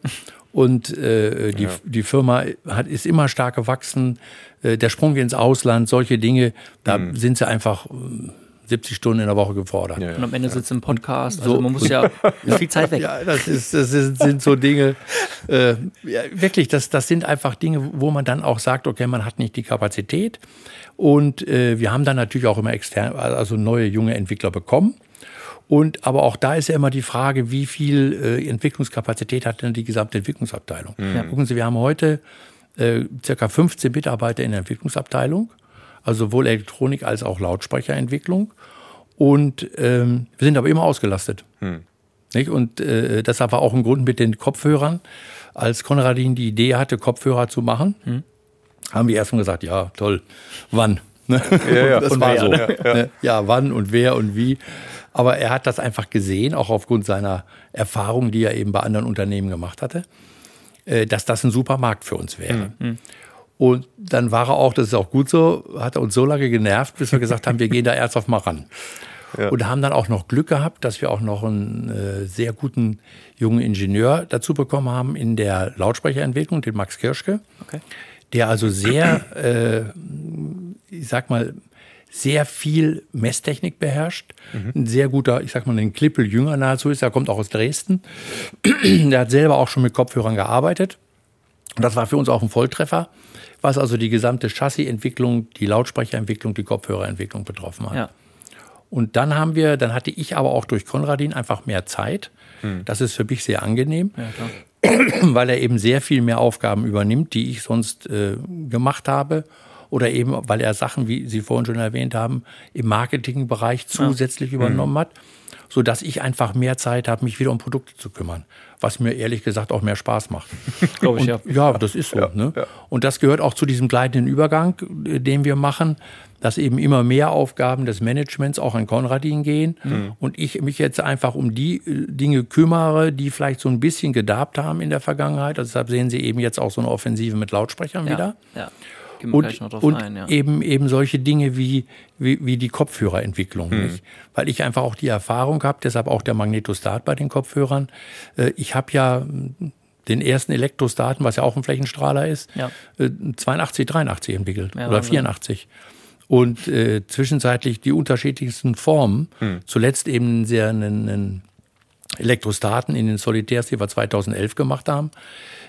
und äh, die, die Firma hat, ist immer stark gewachsen. Äh, der Sprung ins Ausland, solche Dinge, da sind sie einfach 70 Stunden in der Woche gefordert. Ja, Und am Ende sitzt im Podcast. So- Also man muss ja viel Zeit weg. Ja, das, ist, das sind so Dinge, äh, ja, wirklich, das, das sind einfach Dinge, wo man dann auch sagt, okay, man hat nicht die Kapazität. Und äh, wir haben dann natürlich auch immer extern, also neue junge Entwickler bekommen. Und aber auch da ist ja immer die Frage, wie viel äh, Entwicklungskapazität hat denn die gesamte Entwicklungsabteilung? Gucken Sie, wir haben heute äh, circa 15 Mitarbeiter in der Entwicklungsabteilung, also sowohl Elektronik als auch Lautsprecherentwicklung. Und ähm, wir sind aber immer ausgelastet. Nicht? Und äh, das war auch ein Grund mit den Kopfhörern. Als Konradin die Idee hatte, Kopfhörer zu machen, haben wir erstmal gesagt, ja, toll, wann? Ne? Ja, ja. das Und war wer, so. ne? Ja. ja, wann und wer und wie. Aber er hat das einfach gesehen, auch aufgrund seiner Erfahrung, die er eben bei anderen Unternehmen gemacht hatte, äh, dass das ein super Markt für uns wäre. Und dann war er auch, das ist auch gut so, hat er uns so lange genervt, bis wir gesagt haben, wir gehen da ernsthaft mal ran. Und haben dann auch noch Glück gehabt, dass wir auch noch einen äh, sehr guten jungen Ingenieur dazu bekommen haben in der Lautsprecherentwicklung, den Max Kirschke, Okay. der also sehr, äh, ich sag mal, sehr viel Messtechnik beherrscht. Ein sehr guter, ich sag mal, ein Klippel Jünger nahezu ist. Er kommt auch aus Dresden. der hat selber auch schon mit Kopfhörern gearbeitet. Und das war für uns auch ein Volltreffer, was also die gesamte Chassisentwicklung, die Lautsprecherentwicklung, die Kopfhörerentwicklung betroffen hat. Ja. Und dann haben wir, dann hatte ich aber auch durch Konradin einfach mehr Zeit. Das ist für mich sehr angenehm. Ja, weil er eben sehr viel mehr Aufgaben übernimmt, die ich sonst äh, gemacht habe. Oder eben, weil er Sachen, wie Sie vorhin schon erwähnt haben, im Marketingbereich zusätzlich ja. übernommen hat, sodass ich einfach mehr Zeit habe, mich wieder um Produkte zu kümmern. Was mir ehrlich gesagt auch mehr Spaß macht. Glaube ich, Und, ja. Ja, das ist so. Ja, ne? ja. Und das gehört auch zu diesem gleitenden Übergang, äh, den wir machen dass eben immer mehr Aufgaben des Managements auch an Konradin gehen mhm. und ich mich jetzt einfach um die äh, Dinge kümmere, die vielleicht so ein bisschen gedarbt haben in der Vergangenheit. Also deshalb sehen Sie eben jetzt auch so eine Offensive mit Lautsprechern ja, wieder. Ja. Und, und ein, ja. eben, eben solche Dinge wie, wie, wie die Kopfhörerentwicklung. Nicht? Weil ich einfach auch die Erfahrung habe, deshalb auch der Magnetostat bei den Kopfhörern. Äh, ich habe ja den ersten Elektrostaten, was ja auch ein Flächenstrahler ist, ja. 82, äh, 83 entwickelt ja, oder 84 und äh, zwischenzeitlich die unterschiedlichsten Formen. Hm. Zuletzt eben sehr einen, einen Elektrostaten in den Solitärs, die wir 2011 gemacht haben.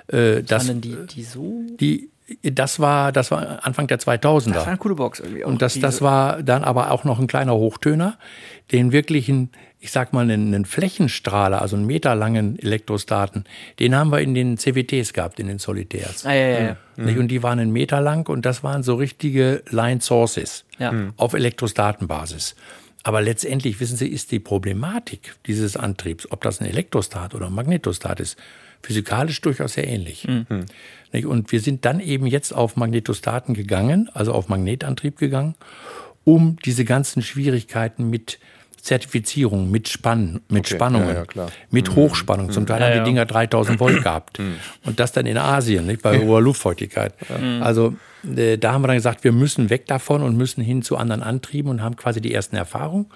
Äh, das, waren die, die so? Die, das war, das war Anfang der 2000er. Das war eine coole Box irgendwie. Auch. Und das, das war dann aber auch noch ein kleiner Hochtöner, den wirklichen ich sag mal, einen, einen Flächenstrahler, also einen meterlangen Elektrostaten, den haben wir in den CWTs gehabt, in den Solitärs. Ah, ja, ja, ja. Mhm. Und die waren einen Meter lang und das waren so richtige Line Sources ja. Mhm. auf Elektrostatenbasis. Aber letztendlich, wissen Sie, ist die Problematik dieses Antriebs, ob das ein Elektrostat oder ein Magnetostat ist, physikalisch durchaus sehr ähnlich. Mhm. Und wir sind dann eben jetzt auf Magnetostaten gegangen, also auf Magnetantrieb gegangen, um diese ganzen Schwierigkeiten mit Zertifizierung mit, Spann, mit okay. Spannungen, ja, ja, mit mhm. Hochspannung. Zum Teil ja, haben die Dinger 3000 Volt gehabt. Mhm. Und das dann in Asien, nicht, bei hoher Luftfeuchtigkeit. Also äh, da haben wir dann gesagt, wir müssen weg davon und müssen hin zu anderen Antrieben und haben quasi die ersten Erfahrungen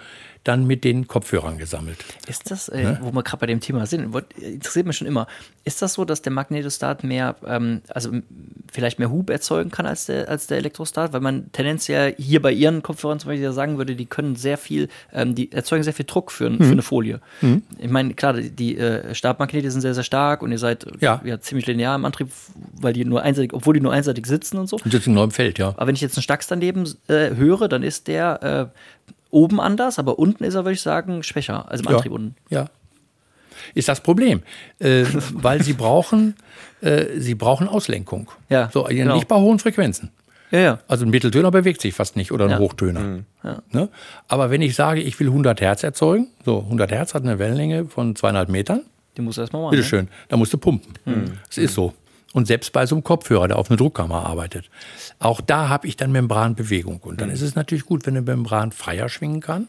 dann mit den Kopfhörern gesammelt. Ist das, äh, ne? wo wir gerade bei dem Thema sind, interessiert mich schon immer, ist das so, dass der Magnetostat mehr, ähm, also vielleicht mehr Hub erzeugen kann als der, als der Elektrostat? Weil man tendenziell hier bei Ihren Kopfhörern zum Beispiel sagen würde, die können sehr viel, ähm, die erzeugen sehr viel Druck für, mhm. für eine Folie. Mhm. Ich meine, klar, die äh, Stabmagnete sind sehr, sehr stark und ihr seid ja. ja. ziemlich linear im Antrieb, weil die nur einseitig, obwohl die nur einseitig sitzen und so. Und sitzen nur im Feld, ja. Aber wenn ich jetzt einen Stax daneben äh, höre, dann ist der äh, oben anders, aber unten ist er, würde ich sagen, schwächer, also im ja, Antrieb unten. Ja. Ist das Problem. Äh, weil sie brauchen, äh, sie brauchen Auslenkung. Ja. So, genau. nicht bei hohen Frequenzen. Ja, ja. Also ein Mitteltöner bewegt sich fast nicht oder ein ja. Hochtöner. Mhm. Ja. Ne? Aber wenn ich sage, ich will 100 Hertz erzeugen, so 100 Hertz hat eine Wellenlänge von zweieinhalb Metern. Die muss erstmal machen. Bitteschön, ne? da musst du pumpen. Mhm. Das ist so. Und selbst bei so einem Kopfhörer, der auf einer Druckkammer arbeitet. Auch da habe ich dann Membranbewegung. Und dann mhm. ist es natürlich gut, wenn eine Membran freier schwingen kann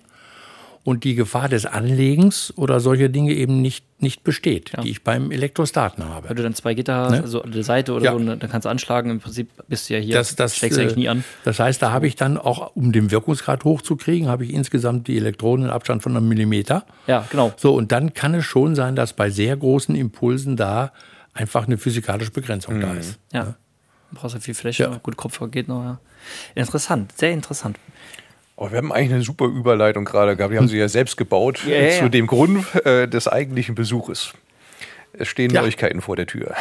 und die Gefahr des Anlegens oder solche Dinge eben nicht, nicht besteht, ja. die ich beim Elektrostaten habe. Wenn du dann zwei Gitter, ne? also an der Seite oder ja. so, dann kannst du anschlagen, im Prinzip bist du ja hier, das, das, schlägst eigentlich nie an. Das heißt, da habe ich dann auch, um den Wirkungsgrad hochzukriegen, habe ich insgesamt die Elektronen in Abstand von einem Millimeter. Ja, genau. So, und dann kann es schon sein, dass bei sehr großen Impulsen da einfach eine physikalische Begrenzung mhm. da ist. Ja. ja. Du brauchst ja viel Fläche, ja. gut, Kopfhörer geht noch, ja. Interessant, sehr interessant. Oh, wir haben eigentlich eine super Überleitung gerade gehabt. Die haben Sie ja selbst gebaut ja, ja, zu dem Grund äh, des eigentlichen Besuches. Es stehen ja. Neuigkeiten vor der Tür.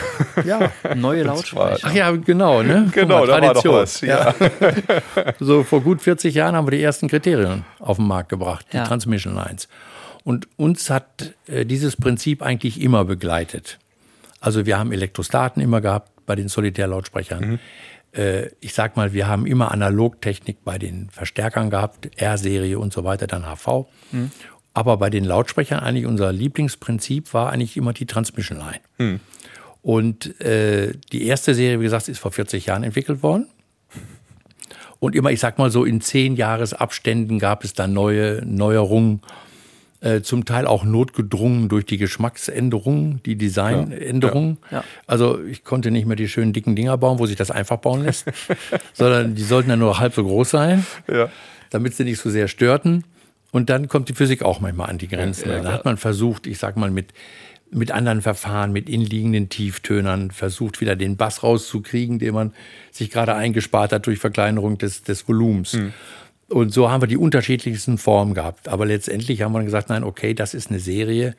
Ja, neue Lautsprecher. Ach ja, genau, ne? Genau, mal, da war doch was. Ja. so vor gut 40 Jahren haben wir die ersten Kriterien auf den Markt gebracht, die Transmission Lines. Und uns hat äh, dieses Prinzip eigentlich immer begleitet. Also wir haben Elektrostaten immer gehabt bei den Solitärlautsprechern. Mhm. Äh, ich sag mal, wir haben immer Analogtechnik bei den Verstärkern gehabt, R-Serie und so weiter, dann HV. Mhm. Aber bei den Lautsprechern eigentlich unser Lieblingsprinzip war eigentlich immer die Transmission Line. Mhm. Und äh, die erste Serie, wie gesagt, ist vor 40 Jahren entwickelt worden. Und immer, ich sag mal so, in zehn Jahresabständen gab es dann neue Neuerungen äh, zum Teil auch notgedrungen durch die Geschmacksänderungen, die Designänderungen. Ja, ja. Also ich konnte nicht mehr die schönen dicken Dinger bauen, wo sich das einfach bauen lässt, sondern die sollten dann nur halb so groß sein, ja. damit sie nicht so sehr störten. Und dann kommt die Physik auch manchmal an die Grenzen. dann hat man versucht, ich sag mal, mit mit anderen Verfahren, mit inliegenden Tieftönern versucht, wieder den Bass rauszukriegen, den man sich gerade eingespart hat durch Verkleinerung des, des Volumens. Mhm. Und so haben wir die unterschiedlichsten Formen gehabt. Aber letztendlich haben wir dann gesagt, nein, okay, das ist eine Serie,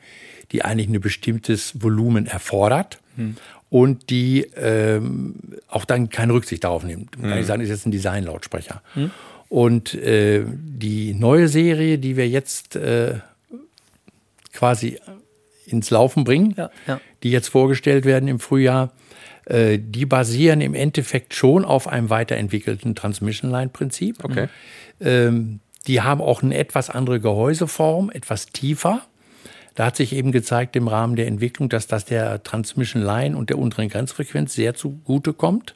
die eigentlich ein bestimmtes Volumen erfordert hm. und die ähm, auch dann keine Rücksicht darauf nimmt. Man hm. kann nicht sagen, ist jetzt ein Design-Lautsprecher. Hm. Und äh, die neue Serie, die wir jetzt äh, quasi ins Laufen bringen, Ja, ja. die jetzt vorgestellt werden im Frühjahr, äh, die basieren im Endeffekt schon auf einem weiterentwickelten Transmission Line Prinzip. Okay. Ähm, die haben auch eine etwas andere Gehäuseform, etwas tiefer. Da hat sich eben gezeigt im Rahmen der Entwicklung, dass das der Transmission Line und der unteren Grenzfrequenz sehr zugute kommt.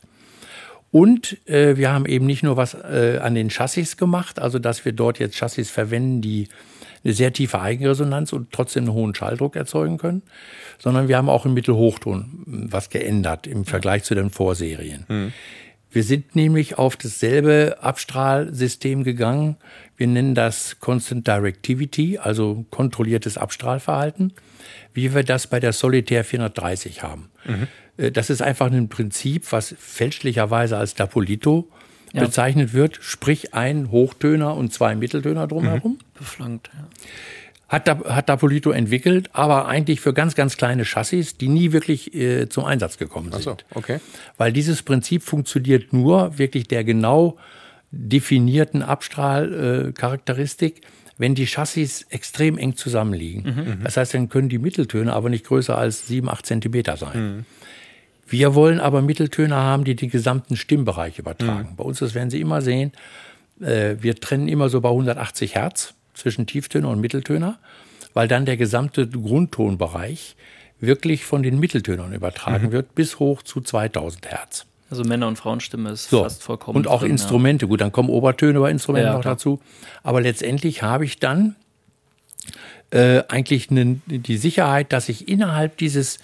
Und äh, wir haben eben nicht nur was äh, an den Chassis gemacht, also dass wir dort jetzt Chassis verwenden, die eine sehr tiefe Eigenresonanz und trotzdem einen hohen Schalldruck erzeugen können, sondern wir haben auch im Mittelhochton was geändert im Vergleich zu den Vorserien. Wir sind nämlich auf dasselbe Abstrahlsystem gegangen. Wir nennen das Constant Directivity, also kontrolliertes Abstrahlverhalten, wie wir das bei der Solitaire 430 haben. Äh, Das ist einfach ein Prinzip, was fälschlicherweise als Dapolito Ja. bezeichnet wird, sprich ein Hochtöner und zwei Mitteltöner drumherum. Beflankt, ja. Hat, Da- hat Dapolito entwickelt, aber eigentlich für ganz, ganz kleine Chassis, die nie wirklich äh, zum Einsatz gekommen sind. So, okay. Weil dieses Prinzip funktioniert nur wirklich der genau definierten Abstrahlcharakteristik, äh, wenn die Chassis extrem eng zusammenliegen. Das heißt, dann können die Mitteltöne aber nicht größer als 7, 8 Zentimeter sein. Wir wollen aber Mitteltöne haben, die den gesamten Stimmbereich übertragen. Bei uns, das werden Sie immer sehen, äh, wir trennen immer so bei 180 Hertz zwischen Tieftöner und Mitteltöner, weil dann der gesamte Grundtonbereich wirklich von den Mitteltönern übertragen wird bis hoch zu 2000 Hertz. Also Männer- und Frauenstimme ist So. fast vollkommen. Und auch drin, Instrumente. Gut, dann kommen Obertöne bei Instrumenten Ja, noch klar. dazu. Aber letztendlich habe ich dann äh, eigentlich ne, die Sicherheit, dass ich innerhalb dieses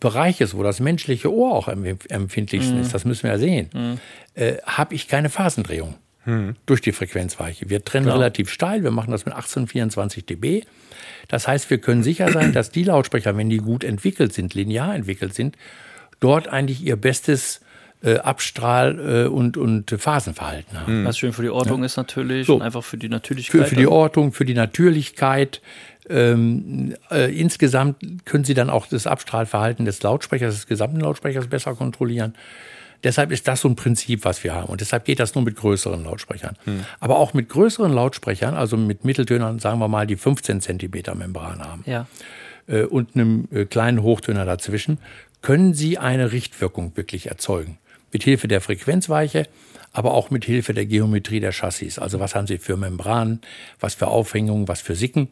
Bereiches, wo das menschliche Ohr auch am empfindlichsten Mhm. ist, das müssen wir ja sehen, äh, habe ich keine Phasendrehung Mhm. durch die Frequenzweiche. Wir trennen relativ steil, wir machen das mit 1824 dB. Das heißt, wir können sicher sein, dass die Lautsprecher, wenn die gut entwickelt sind, linear entwickelt sind, dort eigentlich ihr bestes äh, Abstrahl- äh, und, und Phasenverhalten haben. Ja. Was schön für die Ortung ist natürlich So. und einfach für die Natürlichkeit. Für, für die Ortung, für die Natürlichkeit. Ähm, äh, insgesamt können Sie dann auch das Abstrahlverhalten des Lautsprechers, des gesamten Lautsprechers besser kontrollieren. Deshalb ist das so ein Prinzip, was wir haben. Und deshalb geht das nur mit größeren Lautsprechern. Aber auch mit größeren Lautsprechern, also mit Mitteltönern, sagen wir mal, die 15 Zentimeter Membran haben ja. äh, und einem äh, kleinen Hochtöner dazwischen, können Sie eine Richtwirkung wirklich erzeugen. Mit Hilfe der Frequenzweiche, aber auch mit Hilfe der Geometrie der Chassis. Also was haben Sie für Membranen, was für Aufhängungen, was für Sicken.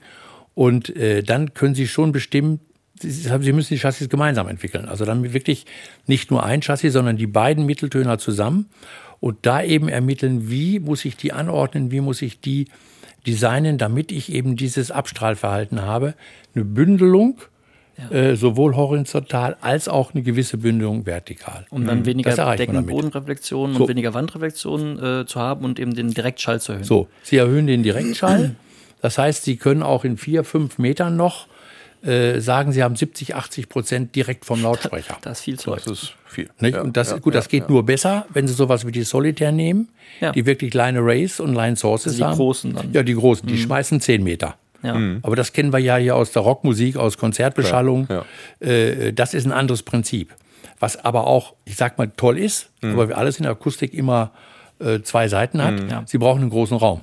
Und äh, dann können Sie schon bestimmen, Sie müssen die Chassis gemeinsam entwickeln. Also dann wirklich nicht nur ein Chassis, sondern die beiden Mitteltöner zusammen und da eben ermitteln, wie muss ich die anordnen, wie muss ich die designen, damit ich eben dieses Abstrahlverhalten habe. Eine Bündelung, äh, sowohl horizontal als auch eine gewisse Bündelung vertikal. Um dann weniger man damit. Deckenbodenreflexionen So. und weniger Wandreflexionen äh, zu haben und eben den Direktschall zu erhöhen. So, Sie erhöhen den Direktschall. Das heißt, Sie können auch in vier, fünf Metern noch äh, sagen, Sie haben 70, 80 Prozent direkt vom Lautsprecher. Da ist viel Zeug. Das ist viel. Nicht? Ja, und das, ja, gut, das ja, geht ja. nur besser, wenn Sie sowas wie die Solitaire nehmen, Ja. die wirklich Line Arrays und Line Sources Also die haben. großen dann. Mhm. Ja, die großen, die schmeißen 10 Meter. Ja. Aber das kennen wir ja hier aus der Rockmusik, aus Konzertbeschallung. Klar, Äh, das ist ein anderes Prinzip. Was aber auch, ich sag mal, toll ist, Mhm. aber wie alles in der Akustik immer äh, zwei Seiten hat. Ja. Sie brauchen einen großen Raum,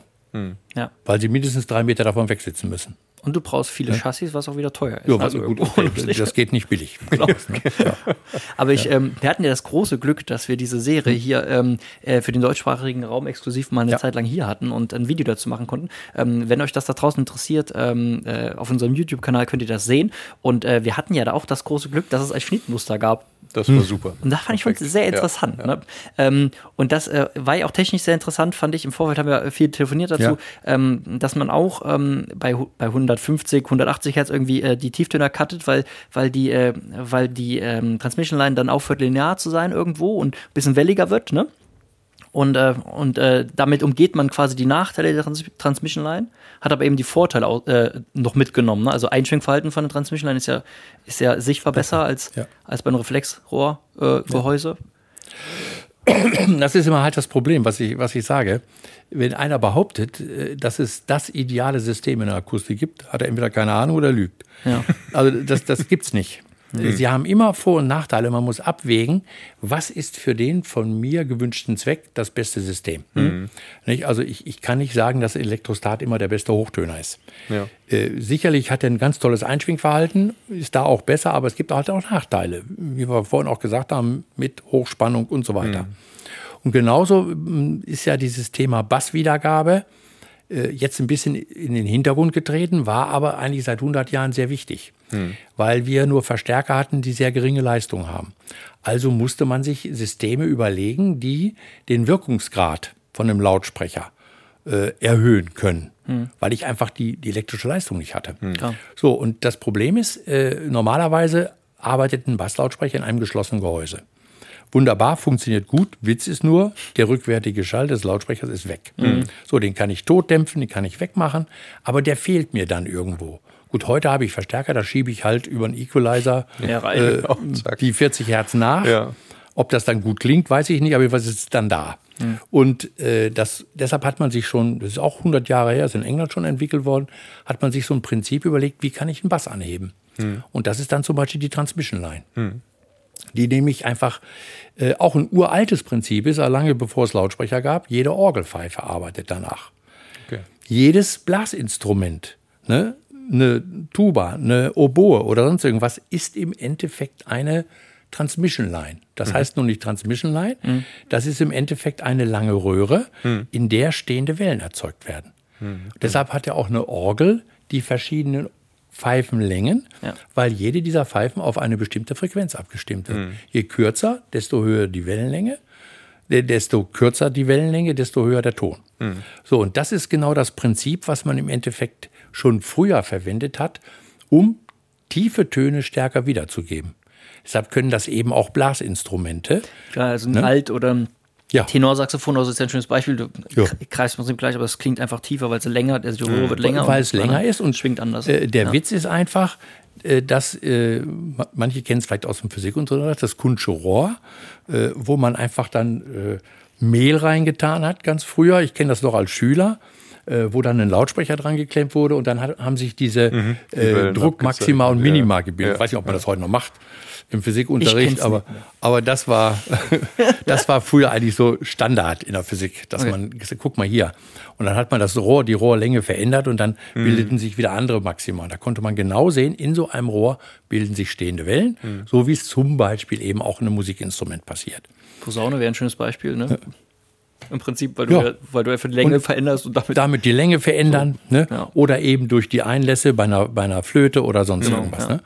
ja. weil sie mindestens drei Meter davon wegsitzen müssen. Und du brauchst viele Chassis, was auch wieder teuer ist. Ja, Also gut, okay, das geht nicht billig. Aber ich, ähm, wir hatten ja das große Glück, dass wir diese Serie hier ähm, äh, für den deutschsprachigen Raum exklusiv mal eine Ja. Zeit lang hier hatten und ein Video dazu machen konnten. Ähm, wenn euch das da draußen interessiert, ähm, äh, auf unserem YouTube-Kanal könnt ihr das sehen. Und äh, wir hatten ja da auch das große Glück, dass es ein Schnittmuster gab. Das war super. Und das fand ich schon Perfekt. sehr Ja, interessant. ja. Ne? Ähm, und das äh, war ja auch technisch sehr interessant, fand ich. Im Vorfeld haben wir viel telefoniert dazu, Ja. ähm, dass man auch ähm, bei, bei 150, 180 Hertz irgendwie äh, die Tieftöner cuttet, weil, weil die, äh, weil die ähm, Transmission Line dann aufhört, linear zu sein irgendwo und ein bisschen welliger wird. Ne? Und, äh, und äh, damit umgeht man quasi die Nachteile der Trans Transmission Line, hat aber eben die Vorteile auch, äh, noch mitgenommen. Ne? Also Einschwenkverhalten von der Transmission Line ist ja, ist ja sichtbar besser als, Ja. als bei einem Reflexrohrgehäuse. Äh, Gehäuse. Das ist immer halt das Problem, was ich, was ich sage. Wenn einer behauptet, äh, dass es das ideale System in der Akustik gibt, hat er entweder keine Ahnung oder lügt. Ja. Also das, das gibt's nicht. Mhm. Sie haben immer Vor- und Nachteile. Man muss abwägen, was ist für den von mir gewünschten Zweck das beste System. Mhm. Nicht? Also ich, ich kann nicht sagen, dass Elektrostat immer der beste Hochtöner ist. Ja. Äh, sicherlich hat er ein ganz tolles Einschwingverhalten, ist da auch besser, aber es gibt halt auch Nachteile, wie wir vorhin auch gesagt haben, mit Hochspannung und so weiter. Mhm. Und genauso mm, ist ja dieses Thema Basswiedergabe jetzt ein bisschen in den Hintergrund getreten, war aber eigentlich seit 100 Jahren sehr wichtig, hm. weil wir nur Verstärker hatten, die sehr geringe Leistung haben. Also musste man sich Systeme überlegen, die den Wirkungsgrad von einem Lautsprecher äh, erhöhen können, hm. weil ich einfach die, die, elektrische Leistung nicht hatte. Hm. So, und das Problem ist, äh, normalerweise arbeitet ein Basslautsprecher in einem geschlossenen Gehäuse wunderbar, funktioniert gut. Witz ist nur, der rückwärtige Schall des Lautsprechers ist weg. Mhm. So, den kann ich totdämpfen, den kann ich wegmachen, aber der fehlt mir dann irgendwo. Gut, heute habe ich Verstärker, da schiebe ich halt über einen Equalizer ja, äh, die 40 Hertz nach. Ja. Ob das dann gut klingt, weiß ich nicht, aber was ist dann da? Mhm. Und äh, das, deshalb hat man sich schon, das ist auch 100 Jahre her, ist in England schon entwickelt worden, hat man sich so ein Prinzip überlegt, wie kann ich einen Bass anheben? Mhm. Und das ist dann zum Beispiel die Transmission Line. Mhm die nämlich einfach äh, auch ein uraltes Prinzip ist, lange bevor es Lautsprecher gab. Jede Orgelpfeife arbeitet danach. Okay. Jedes Blasinstrument, ne, eine Tuba, eine Oboe oder sonst irgendwas, ist im Endeffekt eine Transmission Line. Das mhm. heißt nun nicht Transmission Line, mhm. das ist im Endeffekt eine lange Röhre, mhm. in der stehende Wellen erzeugt werden. Mhm. Deshalb hat er auch eine Orgel, die verschiedene Pfeifenlängen, ja. weil jede dieser Pfeifen auf eine bestimmte Frequenz abgestimmt wird. Mhm. Je kürzer, desto höher die Wellenlänge, desto kürzer die Wellenlänge, desto höher der Ton. Mhm. So, und das ist genau das Prinzip, was man im Endeffekt schon früher verwendet hat, um tiefe Töne stärker wiederzugeben. Deshalb können das eben auch Blasinstrumente. Ja, also ein ne? Alt- oder ein ja. Tenorsaxophon, also ist ja ein schönes Beispiel. Du ja. kreist man gleich, aber es klingt einfach tiefer, weil es länger, also die Röhre wird länger. Weil es länger ist und schwingt anders. Äh, der ja. Witz ist einfach, äh, dass äh, manche kennen es vielleicht aus dem Physikunterricht, das Kunsche Rohr, äh, wo man einfach dann äh, Mehl reingetan hat, ganz früher. Ich kenne das noch als Schüler äh, wo dann ein Lautsprecher dran geklemmt wurde und dann hat, haben sich diese mhm, die äh, Druckmaxima und Minima ja, gebildet. Ja, ich weiß nicht, ob man ja. das heute noch macht im Physikunterricht, aber, aber das war, das war früher eigentlich so Standard in der Physik, dass okay. man, guck mal hier. Und dann hat man das Rohr, die Rohrlänge verändert und dann mhm. bildeten sich wieder andere Maxima. Da konnte man genau sehen, in so einem Rohr bilden sich stehende Wellen, mhm. so wie es zum Beispiel eben auch in einem Musikinstrument passiert. Posaune wäre ein schönes Beispiel, ne? Im Prinzip, weil du, ja. weil du einfach die Länge und veränderst und damit. Damit die Länge verändern, so. ne? Ja. Oder eben durch die Einlässe bei einer, bei einer Flöte oder sonst genau, irgendwas, ne?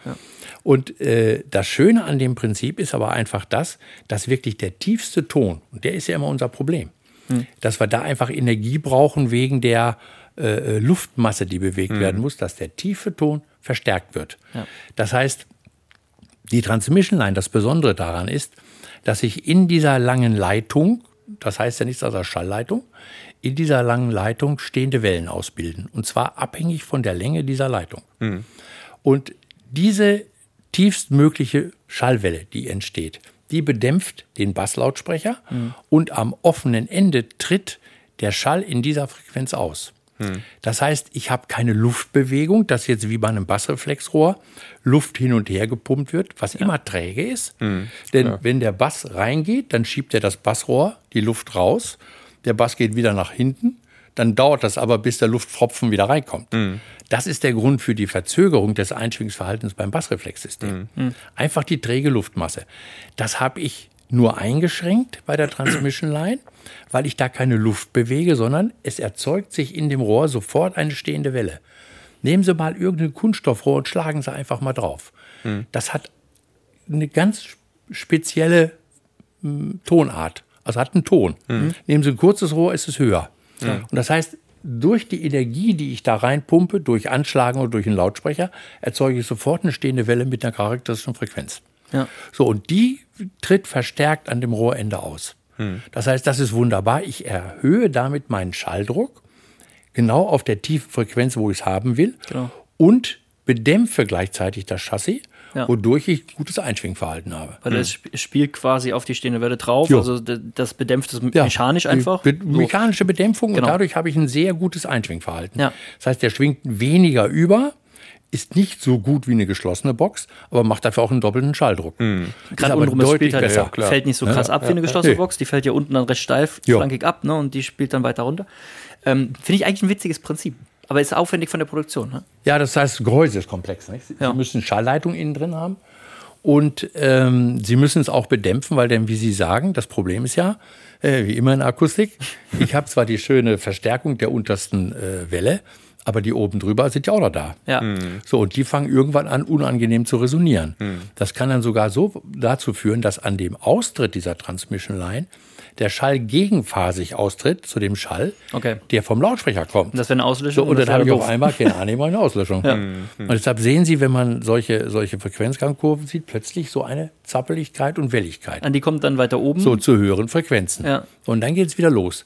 Und äh, das Schöne an dem Prinzip ist aber einfach das, dass wirklich der tiefste Ton, und der ist ja immer unser Problem, hm. dass wir da einfach Energie brauchen wegen der äh, Luftmasse, die bewegt hm. werden muss, dass der tiefe Ton verstärkt wird. Ja. Das heißt, die Transmission Line, das Besondere daran ist, dass ich in dieser langen Leitung, das heißt ja nichts als Schallleitung, in dieser langen Leitung stehende Wellen ausbilden. Und zwar abhängig von der Länge dieser Leitung. Mhm. Und diese tiefstmögliche Schallwelle, die entsteht. Die bedämpft den Basslautsprecher mhm. und am offenen Ende tritt der Schall in dieser Frequenz aus. Mhm. Das heißt, ich habe keine Luftbewegung, dass jetzt wie bei einem Bassreflexrohr Luft hin und her gepumpt wird, was ja. immer träge ist. Mhm. Denn ja. wenn der Bass reingeht, dann schiebt er das Bassrohr die Luft raus. Der Bass geht wieder nach hinten dann dauert das aber, bis der Luftpfropfen wieder reinkommt. Mhm. Das ist der Grund für die Verzögerung des Einschwingungsverhaltens beim Bassreflexsystem. Mhm. Einfach die träge Luftmasse. Das habe ich nur eingeschränkt bei der Transmission Line, weil ich da keine Luft bewege, sondern es erzeugt sich in dem Rohr sofort eine stehende Welle. Nehmen Sie mal irgendein Kunststoffrohr und schlagen Sie einfach mal drauf. Mhm. Das hat eine ganz spezielle hm, Tonart. Also hat einen Ton. Mhm. Nehmen Sie ein kurzes Rohr, ist es höher. Ja. Und das heißt, durch die Energie, die ich da reinpumpe, durch Anschlagen oder durch einen Lautsprecher, erzeuge ich sofort eine stehende Welle mit einer charakteristischen Frequenz. Ja. So, und die tritt verstärkt an dem Rohrende aus. Hm. Das heißt, das ist wunderbar. Ich erhöhe damit meinen Schalldruck genau auf der tiefen Frequenz, wo ich es haben will. Genau. Und bedämpfe gleichzeitig das Chassis ja. wodurch ich gutes Einschwingverhalten habe. Weil das mhm. spielt quasi auf die stehende Welle drauf, jo. also das bedämpft es ja. mechanisch einfach. Be mechanische Bedämpfung genau. und dadurch habe ich ein sehr gutes Einschwingverhalten. Ja. Das heißt, der schwingt weniger über, ist nicht so gut wie eine geschlossene Box, aber macht dafür auch einen doppelten Schalldruck. Mhm. Gerade unten spielt halt, besser. Ja, fällt nicht so krass ab wie eine geschlossene Nee. Box. Die fällt ja unten dann recht steif, Ja. flankig ab, ne? Und die spielt dann weiter runter. Ähm, Finde ich eigentlich ein witziges Prinzip. Aber ist aufwendig von der Produktion, ne? Ja, das heißt, das Gehäuse ist komplex. Nicht? Sie Ja. müssen Schallleitung innen drin haben und ähm, Sie müssen es auch bedämpfen, weil denn, wie Sie sagen, das Problem ist ja, äh, wie immer in Akustik, ich habe zwar die schöne Verstärkung der untersten äh, Welle, aber die oben drüber sind ja auch noch da. Ja. So, und die fangen irgendwann an, unangenehm zu resonieren. Das kann dann sogar so dazu führen, dass an dem Austritt dieser Transmission Line der Schall gegenphasig austritt zu dem Schall, Okay. der vom Lautsprecher kommt. Und das wäre eine Auslöschung. So, und dann das habe ich auf einmal keine Annehmung, eine Auslöschung. Mhm. Und deshalb sehen Sie, wenn man solche, solche Frequenzgangkurven sieht, plötzlich so eine Zappeligkeit und Welligkeit. An die kommt dann weiter oben. So zu höheren Frequenzen. Ja. Und dann geht es wieder los.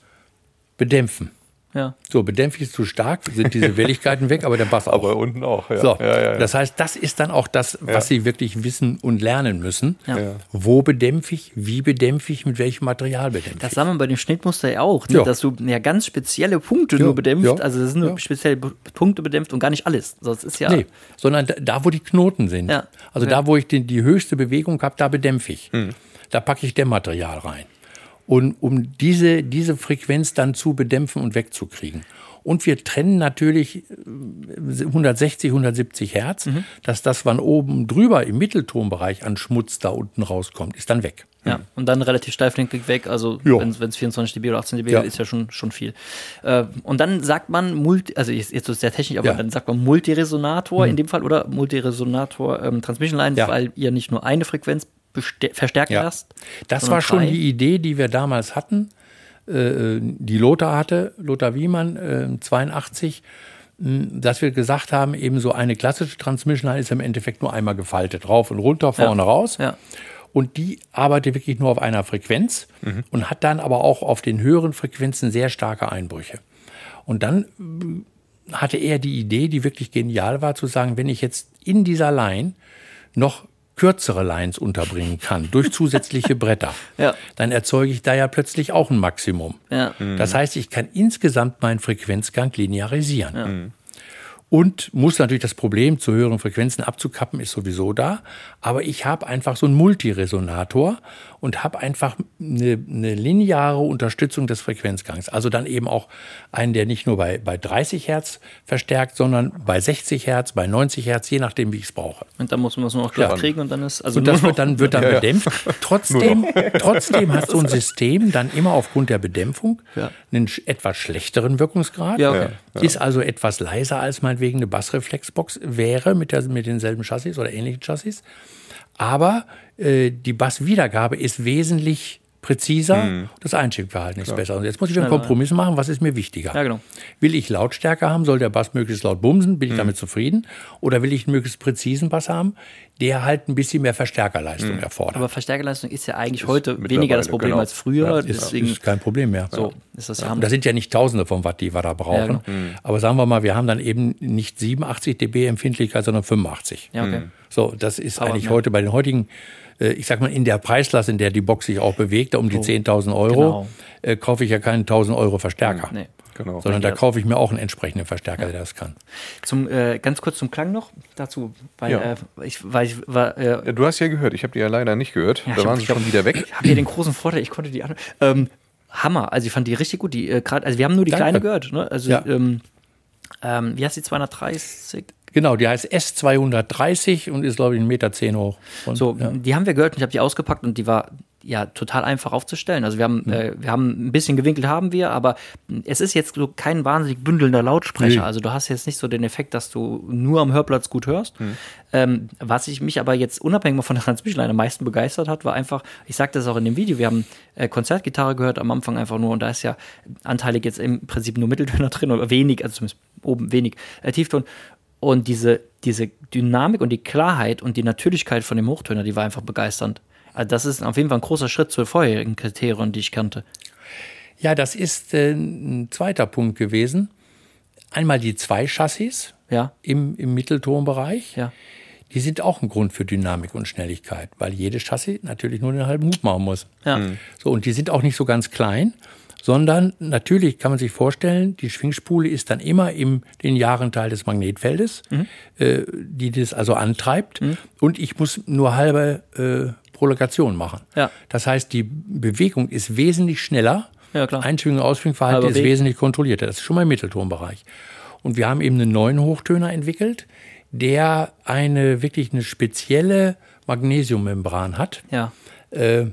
Bedämpfen. Ja. So, bedämpfe ich es zu stark, sind diese Welligkeiten weg, aber der Bass auch. Aber unten auch, ja. So, ja, ja, ja. das heißt, das ist dann auch das, was Sie wirklich wissen und lernen müssen. Ja. Ja. Wo bedämpfe ich, wie bedämpfe ich, mit welchem Material bedämpfe Das ich. sah man bei dem Schnittmuster ja auch, ne? Ja. dass du ja ganz spezielle Punkte Ja, nur bedämpft. ja, Also das sind nur ja. spezielle Punkte bedämpft und gar nicht alles. Sonst ist ja. Nee, sondern da, wo die Knoten sind. Ja. Also Ja. da, wo ich den, die höchste Bewegung habe, da bedämpfe ich. Da packe ich Dämmmaterial rein. Und um diese, diese Frequenz dann zu bedämpfen und wegzukriegen. Und wir trennen natürlich äh, 160, 170 Hertz, dass das, wann oben drüber im Mitteltonbereich an Schmutz da unten rauskommt, ist dann weg. Ja, und dann relativ steiflinkig weg. Also, wenn es 24 dB oder 18 dB Ja. ist ja schon, schon viel. Äh, und dann sagt man, Multi, also jetzt, jetzt ist es sehr technisch, aber Ja. Dann sagt man Multiresonator in dem Fall oder Multiresonator ähm, Transmission Line, Ja. weil ihr nicht nur eine Frequenz verstärken Ja. lasst. Das war schon drei. die Idee, die wir damals hatten, äh, die Lothar hatte, Lothar Wiemann, äh, 82, mh, dass wir gesagt haben, eben so eine klassische Transmission ist im Endeffekt nur einmal gefaltet, rauf und runter, vorne raus. Ja. Und die arbeitet wirklich nur auf einer Frequenz und hat dann aber auch auf den höheren Frequenzen sehr starke Einbrüche. Und dann äh, hatte er die Idee, die wirklich genial war, zu sagen, wenn ich jetzt in dieser Line noch kürzere Lines unterbringen kann durch zusätzliche Bretter, Ja. dann erzeuge ich da ja plötzlich auch ein Maximum. Ja. Das heißt, ich kann insgesamt meinen Frequenzgang linearisieren. Und muss natürlich das Problem, zu höheren Frequenzen abzukappen, ist sowieso da. Aber ich habe einfach so einen Multiresonator und habe einfach eine, eine lineare Unterstützung des Frequenzgangs. Also dann eben auch einen, der nicht nur bei, bei 30 Hertz verstärkt, sondern bei 60 Hertz, bei 90 Hertz, je nachdem, wie ich es brauche. Und dann muss man es nur noch glatt Ja. kriegen und dann ist also Und das wird dann, wird dann Ja, ja. bedämpft. Trotzdem, trotzdem hat so ein System dann immer aufgrund der Bedämpfung Ja. einen etwas schlechteren Wirkungsgrad. Ja, okay. Ist also etwas leiser als meinetwegen eine Bassreflexbox wäre mit, der, mit denselben Chassis oder ähnlichen Chassis. Aber äh, die Basswiedergabe ist wesentlich präziser, das Einschiebverhalten ist besser. Und jetzt muss ich einen Kompromiss machen, was ist mir wichtiger? Ja, genau. Will ich Lautstärke haben, soll der Bass möglichst laut bumsen, bin ich damit zufrieden? Oder will ich einen möglichst präzisen Bass haben, der halt ein bisschen mehr Verstärkerleistung erfordert? Aber Verstärkerleistung ist ja eigentlich heute mittlerweile, weniger das Problem genau. als früher. ist, deswegen ist kein Problem mehr. so ist das ja. Und das sind ja nicht Tausende von Watt, die wir da brauchen. Ja, Aber sagen wir mal, wir haben dann eben nicht 87 dB Empfindlichkeit, sondern 85. Ja, okay. So, das ist Aber, eigentlich ja. heute bei den heutigen, ich sag mal, in der Preisklasse, in der die Box sich auch bewegt, um die 10.000 Euro, Genau. äh, kaufe ich ja keinen 1.000 Euro Verstärker. Nee. Genau. Sondern da Ja. kaufe ich mir auch einen entsprechenden Verstärker, der das kann. Zum, äh, ganz kurz zum Klang noch dazu, weil Ja. äh, ich, weil ich war, äh, Ja, du hast ja gehört, ich habe die ja leider nicht gehört. Ja, da waren hab- sie schon wieder weg. Ich habe hier den großen Vorteil, ich konnte die an. Ähm, Hammer, also ich fand die richtig gut. Die, äh, grad, also wir haben nur die Danke. kleine gehört. Ne? Also, Ja. ähm, ähm, wie heißt die 230? Genau, die heißt S230 und ist, glaube ich, 1,10 Meter hoch. Und, So, ja. die haben wir gehört und ich habe die ausgepackt und die war ja total einfach aufzustellen. Also wir haben, Mhm. äh, wir haben ein bisschen gewinkelt haben wir, aber es ist jetzt so kein wahnsinnig bündelnder Lautsprecher. Nee. Also du hast jetzt nicht so den Effekt, dass du nur am Hörplatz gut hörst. Mhm. Ähm, was ich mich aber jetzt unabhängig von der Transmission am meisten begeistert hat, war einfach, ich sagte das auch in dem Video, wir haben äh, Konzertgitarre gehört am Anfang einfach nur und da ist ja anteilig jetzt im Prinzip nur Mitteltöner drin oder wenig, also zumindest oben wenig äh, Tiefton. Und diese, diese Dynamik und die Klarheit und die Natürlichkeit von dem Hochtöner, die war einfach begeisternd. Also das ist auf jeden Fall ein großer Schritt zu den vorherigen Kriterien, die ich kannte. Ja, das ist äh, ein zweiter Punkt gewesen. Einmal die zwei Chassis Ja, im, im Mitteltonbereich. ja. Die sind auch ein Grund für Dynamik und Schnelligkeit, weil jedes Chassis natürlich nur den halben Hub machen muss. Ja. So, und die sind auch nicht so ganz klein. Sondern natürlich kann man sich vorstellen, die Schwingspule ist dann immer im den Jahrenteil des Magnetfeldes, äh, die das also antreibt. Und ich muss nur halbe äh, Prolongation machen. Ja. Das heißt, die Bewegung ist wesentlich schneller. Ja, klar. Einschwingung, Ausschwingverhalten ist Weg. wesentlich kontrollierter. Das ist schon mal im Mitteltonbereich. Und wir haben eben einen neuen Hochtöner entwickelt, der eine wirklich eine spezielle Magnesiummembran hat. Ja. Äh,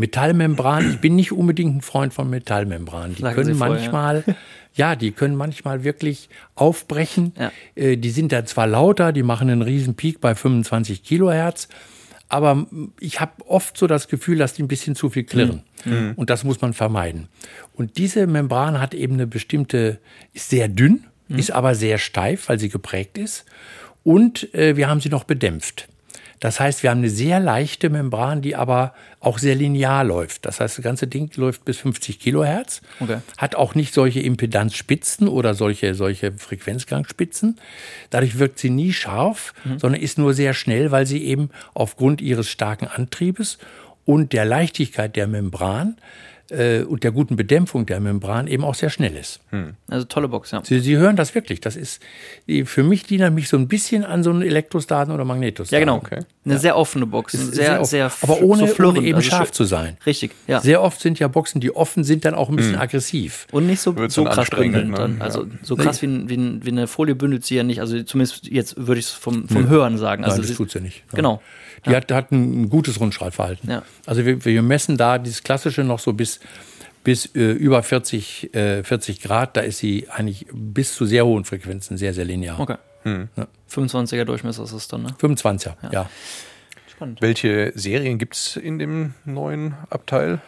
Metallmembran, ich bin nicht unbedingt ein Freund von Metallmembranen. Die Sagen können vorher. manchmal, ja. die können manchmal wirklich aufbrechen. Ja. Äh, die sind dann zwar lauter, die machen einen riesen Peak bei 25 Kilohertz, aber ich habe oft so das Gefühl, dass die ein bisschen zu viel klirren. Und das muss man vermeiden. Und diese Membran hat eben eine bestimmte, ist sehr dünn, ist aber sehr steif, weil sie geprägt ist. Und äh, wir haben sie noch bedämpft. Das heißt, wir haben eine sehr leichte Membran, die aber auch sehr linear läuft. Das heißt, das ganze Ding läuft bis 50 Kilohertz, Okay. hat auch nicht solche Impedanzspitzen oder solche, solche Frequenzgangspitzen. Dadurch wirkt sie nie scharf, sondern ist nur sehr schnell, weil sie eben aufgrund ihres starken Antriebes und der Leichtigkeit der Membran äh, und der guten Bedämpfung der Membran eben auch sehr schnell ist. Also tolle Box, ja. Sie, Sie hören das wirklich. Das ist für mich die erinnert mich so ein bisschen an so einen Elektrostaten oder Magnetostaten. Ja, genau. Okay. Eine sehr offene Box. Ist sehr, oft. sehr, aber ohne, so ohne eben also scharf zu sein. Richtig, ja. Sehr oft sind ja Boxen, die offen sind, dann auch ein bisschen aggressiv. Und nicht so, Wird so krass bündelnd. ne? Dann. Also Ja. so krass wie, wie, wie eine Folie bündelt sie ja nicht. Also zumindest jetzt würde ich es vom, vom Hören sagen. Also Nein, das sie- tut sie nicht. Ja. Genau. Die hat, hat ein, gutes Rundstrahlverhalten. Ja. Also wir, wir messen da dieses klassische noch so bis, bis äh, über 40, äh, 40 Grad. Da ist sie eigentlich bis zu sehr hohen Frequenzen sehr, sehr linear. Okay. 25er Durchmesser ist es dann, ne? 25er, ja. Spannend. Welche Serien gibt es in dem neuen Abteil?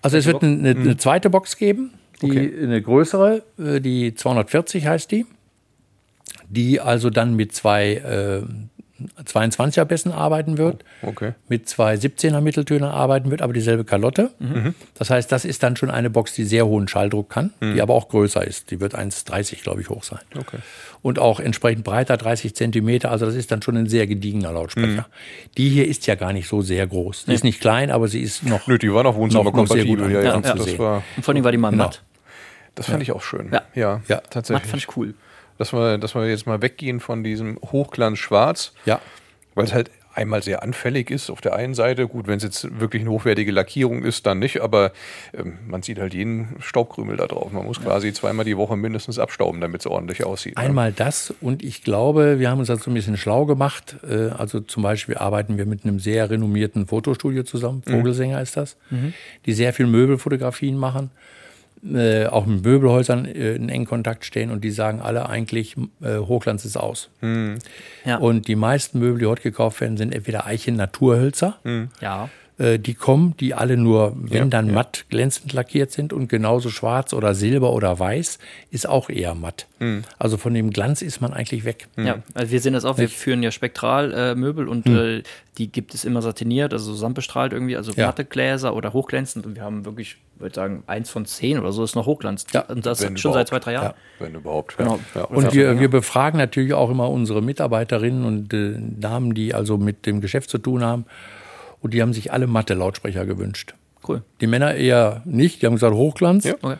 Also es wird eine, eine zweite Box geben, die, Okay. eine größere, äh, die 240 heißt die, die also dann mit zwei äh, 22er Bässen arbeiten wird, Okay. mit zwei 17er Mitteltönern arbeiten wird, aber dieselbe Kalotte. Das heißt, das ist dann schon eine Box, die sehr hohen Schalldruck kann, die aber auch größer ist. Die wird 1,30 glaube ich hoch sein. Okay. Und auch entsprechend breiter, 30 Zentimeter. Also das ist dann schon ein sehr gediegener Lautsprecher. Die hier ist ja gar nicht so sehr groß. Die ist nicht klein, aber sie ist noch Nö, die war noch Noch- noch sehr gut wohnzimmerkompatibel. Ja, ja, anzusehen. war, Und vor allem war die mal Genau. matt. das fand ich auch schön. Ja. ja, Ja. Matt tatsächlich. fand ich cool. Dass, wir, dass wir jetzt mal weggehen von diesem Hochglanz schwarz, ja. weil es halt einmal sehr anfällig ist auf der einen Seite. Gut, wenn es jetzt wirklich eine hochwertige Lackierung ist, dann nicht, aber ähm, man sieht halt jeden Staubkrümel da drauf. Man muss quasi zweimal die Woche mindestens abstauben, damit es ordentlich aussieht. ne? Einmal das und ich glaube, wir haben uns dazu ein bisschen schlau gemacht. Äh, Also zum Beispiel arbeiten wir mit einem sehr renommierten Fotostudio zusammen, Vogelsänger ist das, die sehr viel Möbelfotografien machen, äh, auch mit Möbelhäusern äh, in engen Kontakt stehen und die sagen alle eigentlich, äh, Hochglanz ist aus. Ja. Und die meisten Möbel, die heute gekauft werden, sind entweder Eichen-Naturhölzer. ja. Äh, die kommen, die alle nur, wenn Ja, dann ja. matt glänzend lackiert sind und genauso schwarz oder silber oder weiß ist auch eher matt. Hm. Also von dem Glanz ist man eigentlich weg. Ja, also wir sehen das auch, wir führen ja Spektralmöbel äh, Möbel und äh, die gibt es immer satiniert, also sandbestrahlt irgendwie, also Ja. matte Gläser oder hochglänzend und wir haben wirklich, würde sagen, eins von zehn oder so ist noch hochglanz. Ja, und das wenn schon seit zwei, drei Jahren. Wenn überhaupt. Genau. Ja. Ja. Und wir, wir befragen natürlich auch immer unsere Mitarbeiterinnen und äh, Damen, die also mit dem Geschäft zu tun haben. Und die haben sich alle matte Lautsprecher gewünscht. Cool. Die Männer eher nicht, die haben gesagt Hochglanz. Ja. Okay.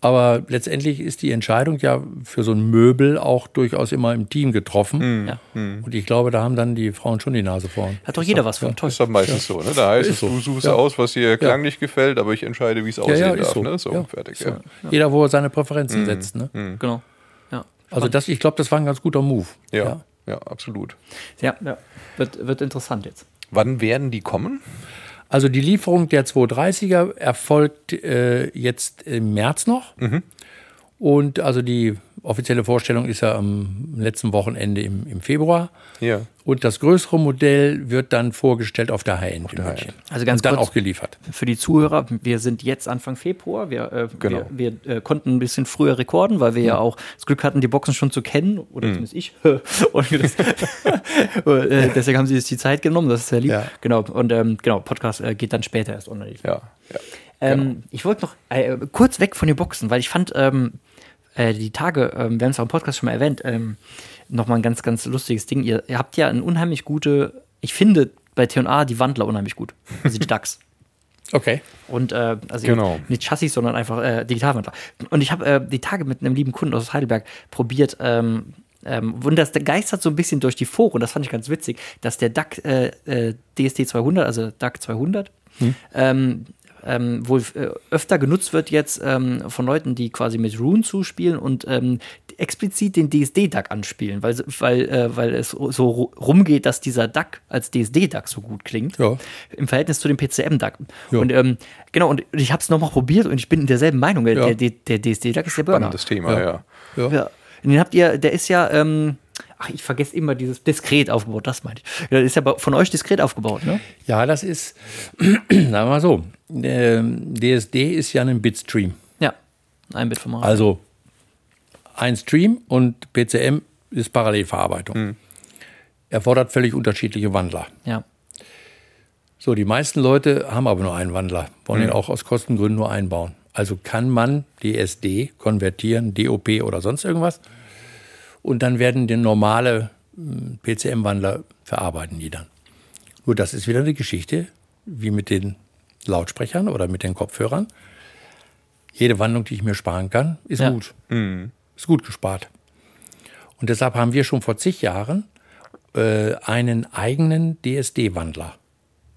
Aber letztendlich ist die Entscheidung ja für so ein Möbel auch durchaus immer im Team getroffen. Ja. Und ich glaube, da haben dann die Frauen schon die Nase vorn. Hat doch jeder was von. Toll. ist doch meistens so. Ne? Da heißt es, so. du suchst Ja. aus, was dir klanglich gefällt, aber ich entscheide, wie es aussehen ja, darf. so. Ne? So, Ja. fertig. So. Ja. Jeder, wo er seine Präferenzen setzt. Ne? Genau. Ja. Also das, ich glaube, das war ein ganz guter Move. Ja. ja, absolut. Ja, ja. Wird, wird interessant jetzt. Wann werden die kommen? Also die Lieferung der 230er erfolgt äh, jetzt im März noch. Und also die offizielle Vorstellung ist ja am letzten Wochenende im, im Februar. Ja. Und das größere Modell wird dann vorgestellt auf der High-End in der München. Also ganz Und dann kurz- auch geliefert. Für die Zuhörer, wir sind jetzt Anfang Februar. Wir, äh, Genau. wir, wir äh, konnten ein bisschen früher rekorden, weil wir ja auch das Glück hatten, die Boxen schon zu kennen. Oder zumindest ich. Und das, äh, deswegen haben sie sich die Zeit genommen. Das ist sehr lieb. Ja. Genau. Und ähm, genau, Podcast äh, geht dann später erst online. Ja. ja. Ähm, Ich wollte noch äh, kurz weg von den Boxen, weil ich fand ähm, äh, die Tage, ähm, wir haben es auch im Podcast schon mal erwähnt, ähm, nochmal ein ganz, ganz lustiges Ding. Ihr, ihr habt ja eine unheimlich gute, ich finde bei T&A die Wandler unheimlich gut. Also die DAX. Okay. Und äh, also Genau. nicht Chassis, sondern einfach äh, Digitalwandler. Und ich habe äh, die Tage mit einem lieben Kunden aus Heidelberg probiert, ähm, ähm, und das geistert so ein bisschen durch die Foren, das fand ich ganz witzig, dass der DAC äh, äh, DSD 200, also DAC 200, ähm, ähm, wohl äh, öfter genutzt wird jetzt ähm, von Leuten, die quasi mit Rune zuspielen und ähm, explizit den DSD-DAC anspielen, weil, weil, äh, weil es so ru- rumgeht, dass dieser DAC als DSD-DAC so gut klingt Ja. im Verhältnis zu dem PCM-DAC. Ja. Und ähm, genau, und ich habe es nochmal probiert und ich bin in derselben Meinung. Der, Ja. der, der DSD-DAC ist der Burner. Spannendes Thema, Ja. ja. Ja. Ja. Und Den habt ihr, der ist ja, ähm, ach, ich vergesse immer dieses diskret aufgebaut, das meine ich. Der ist ja von euch diskret aufgebaut, ne? Ja, das ist, sagen wir mal so, ähm, DSD ist ja ein Bitstream. Ja. Ein Bitformat. Also ein Stream und PCM ist Parallelverarbeitung. Erfordert völlig unterschiedliche Wandler. ja. So, die meisten Leute haben aber nur einen Wandler, wollen ihn auch aus Kostengründen nur einbauen. Also kann man DSD konvertieren, DOP oder sonst irgendwas. Und dann werden die normale mm, PCM-Wandler verarbeiten die dann. Nur das ist wieder eine Geschichte, wie mit den Lautsprechern oder mit den Kopfhörern. Jede Wandlung, die ich mir sparen kann, ist Ja. gut. Ist gut gespart. Und deshalb haben wir schon vor zig Jahren äh, einen eigenen DSD-Wandler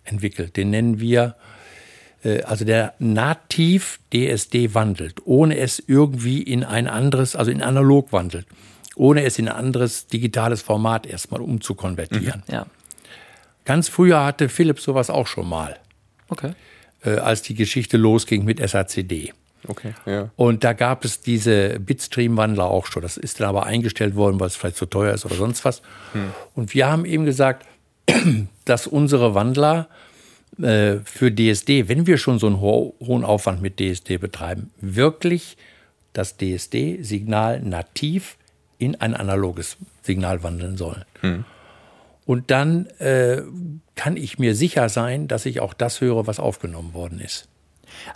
entwickelt. Den nennen wir, äh, also der nativ DSD wandelt, ohne es irgendwie in ein anderes, also in analog wandelt, ohne es in ein anderes digitales Format erstmal umzukonvertieren. Ja. Ganz früher hatte Philips sowas auch schon mal, Okay. äh, als die Geschichte losging mit SACD. Okay, ja. Und da gab es diese Bitstream-Wandler auch schon. Das ist dann aber eingestellt worden, weil es vielleicht zu teuer ist oder sonst was. Und wir haben eben gesagt, dass unsere Wandler äh, für DSD, wenn wir schon so einen ho hohen Aufwand mit DSD betreiben, wirklich das DSD-Signal nativ in ein analoges Signal wandeln sollen. Und dann äh, kann ich mir sicher sein, dass ich auch das höre, was aufgenommen worden ist.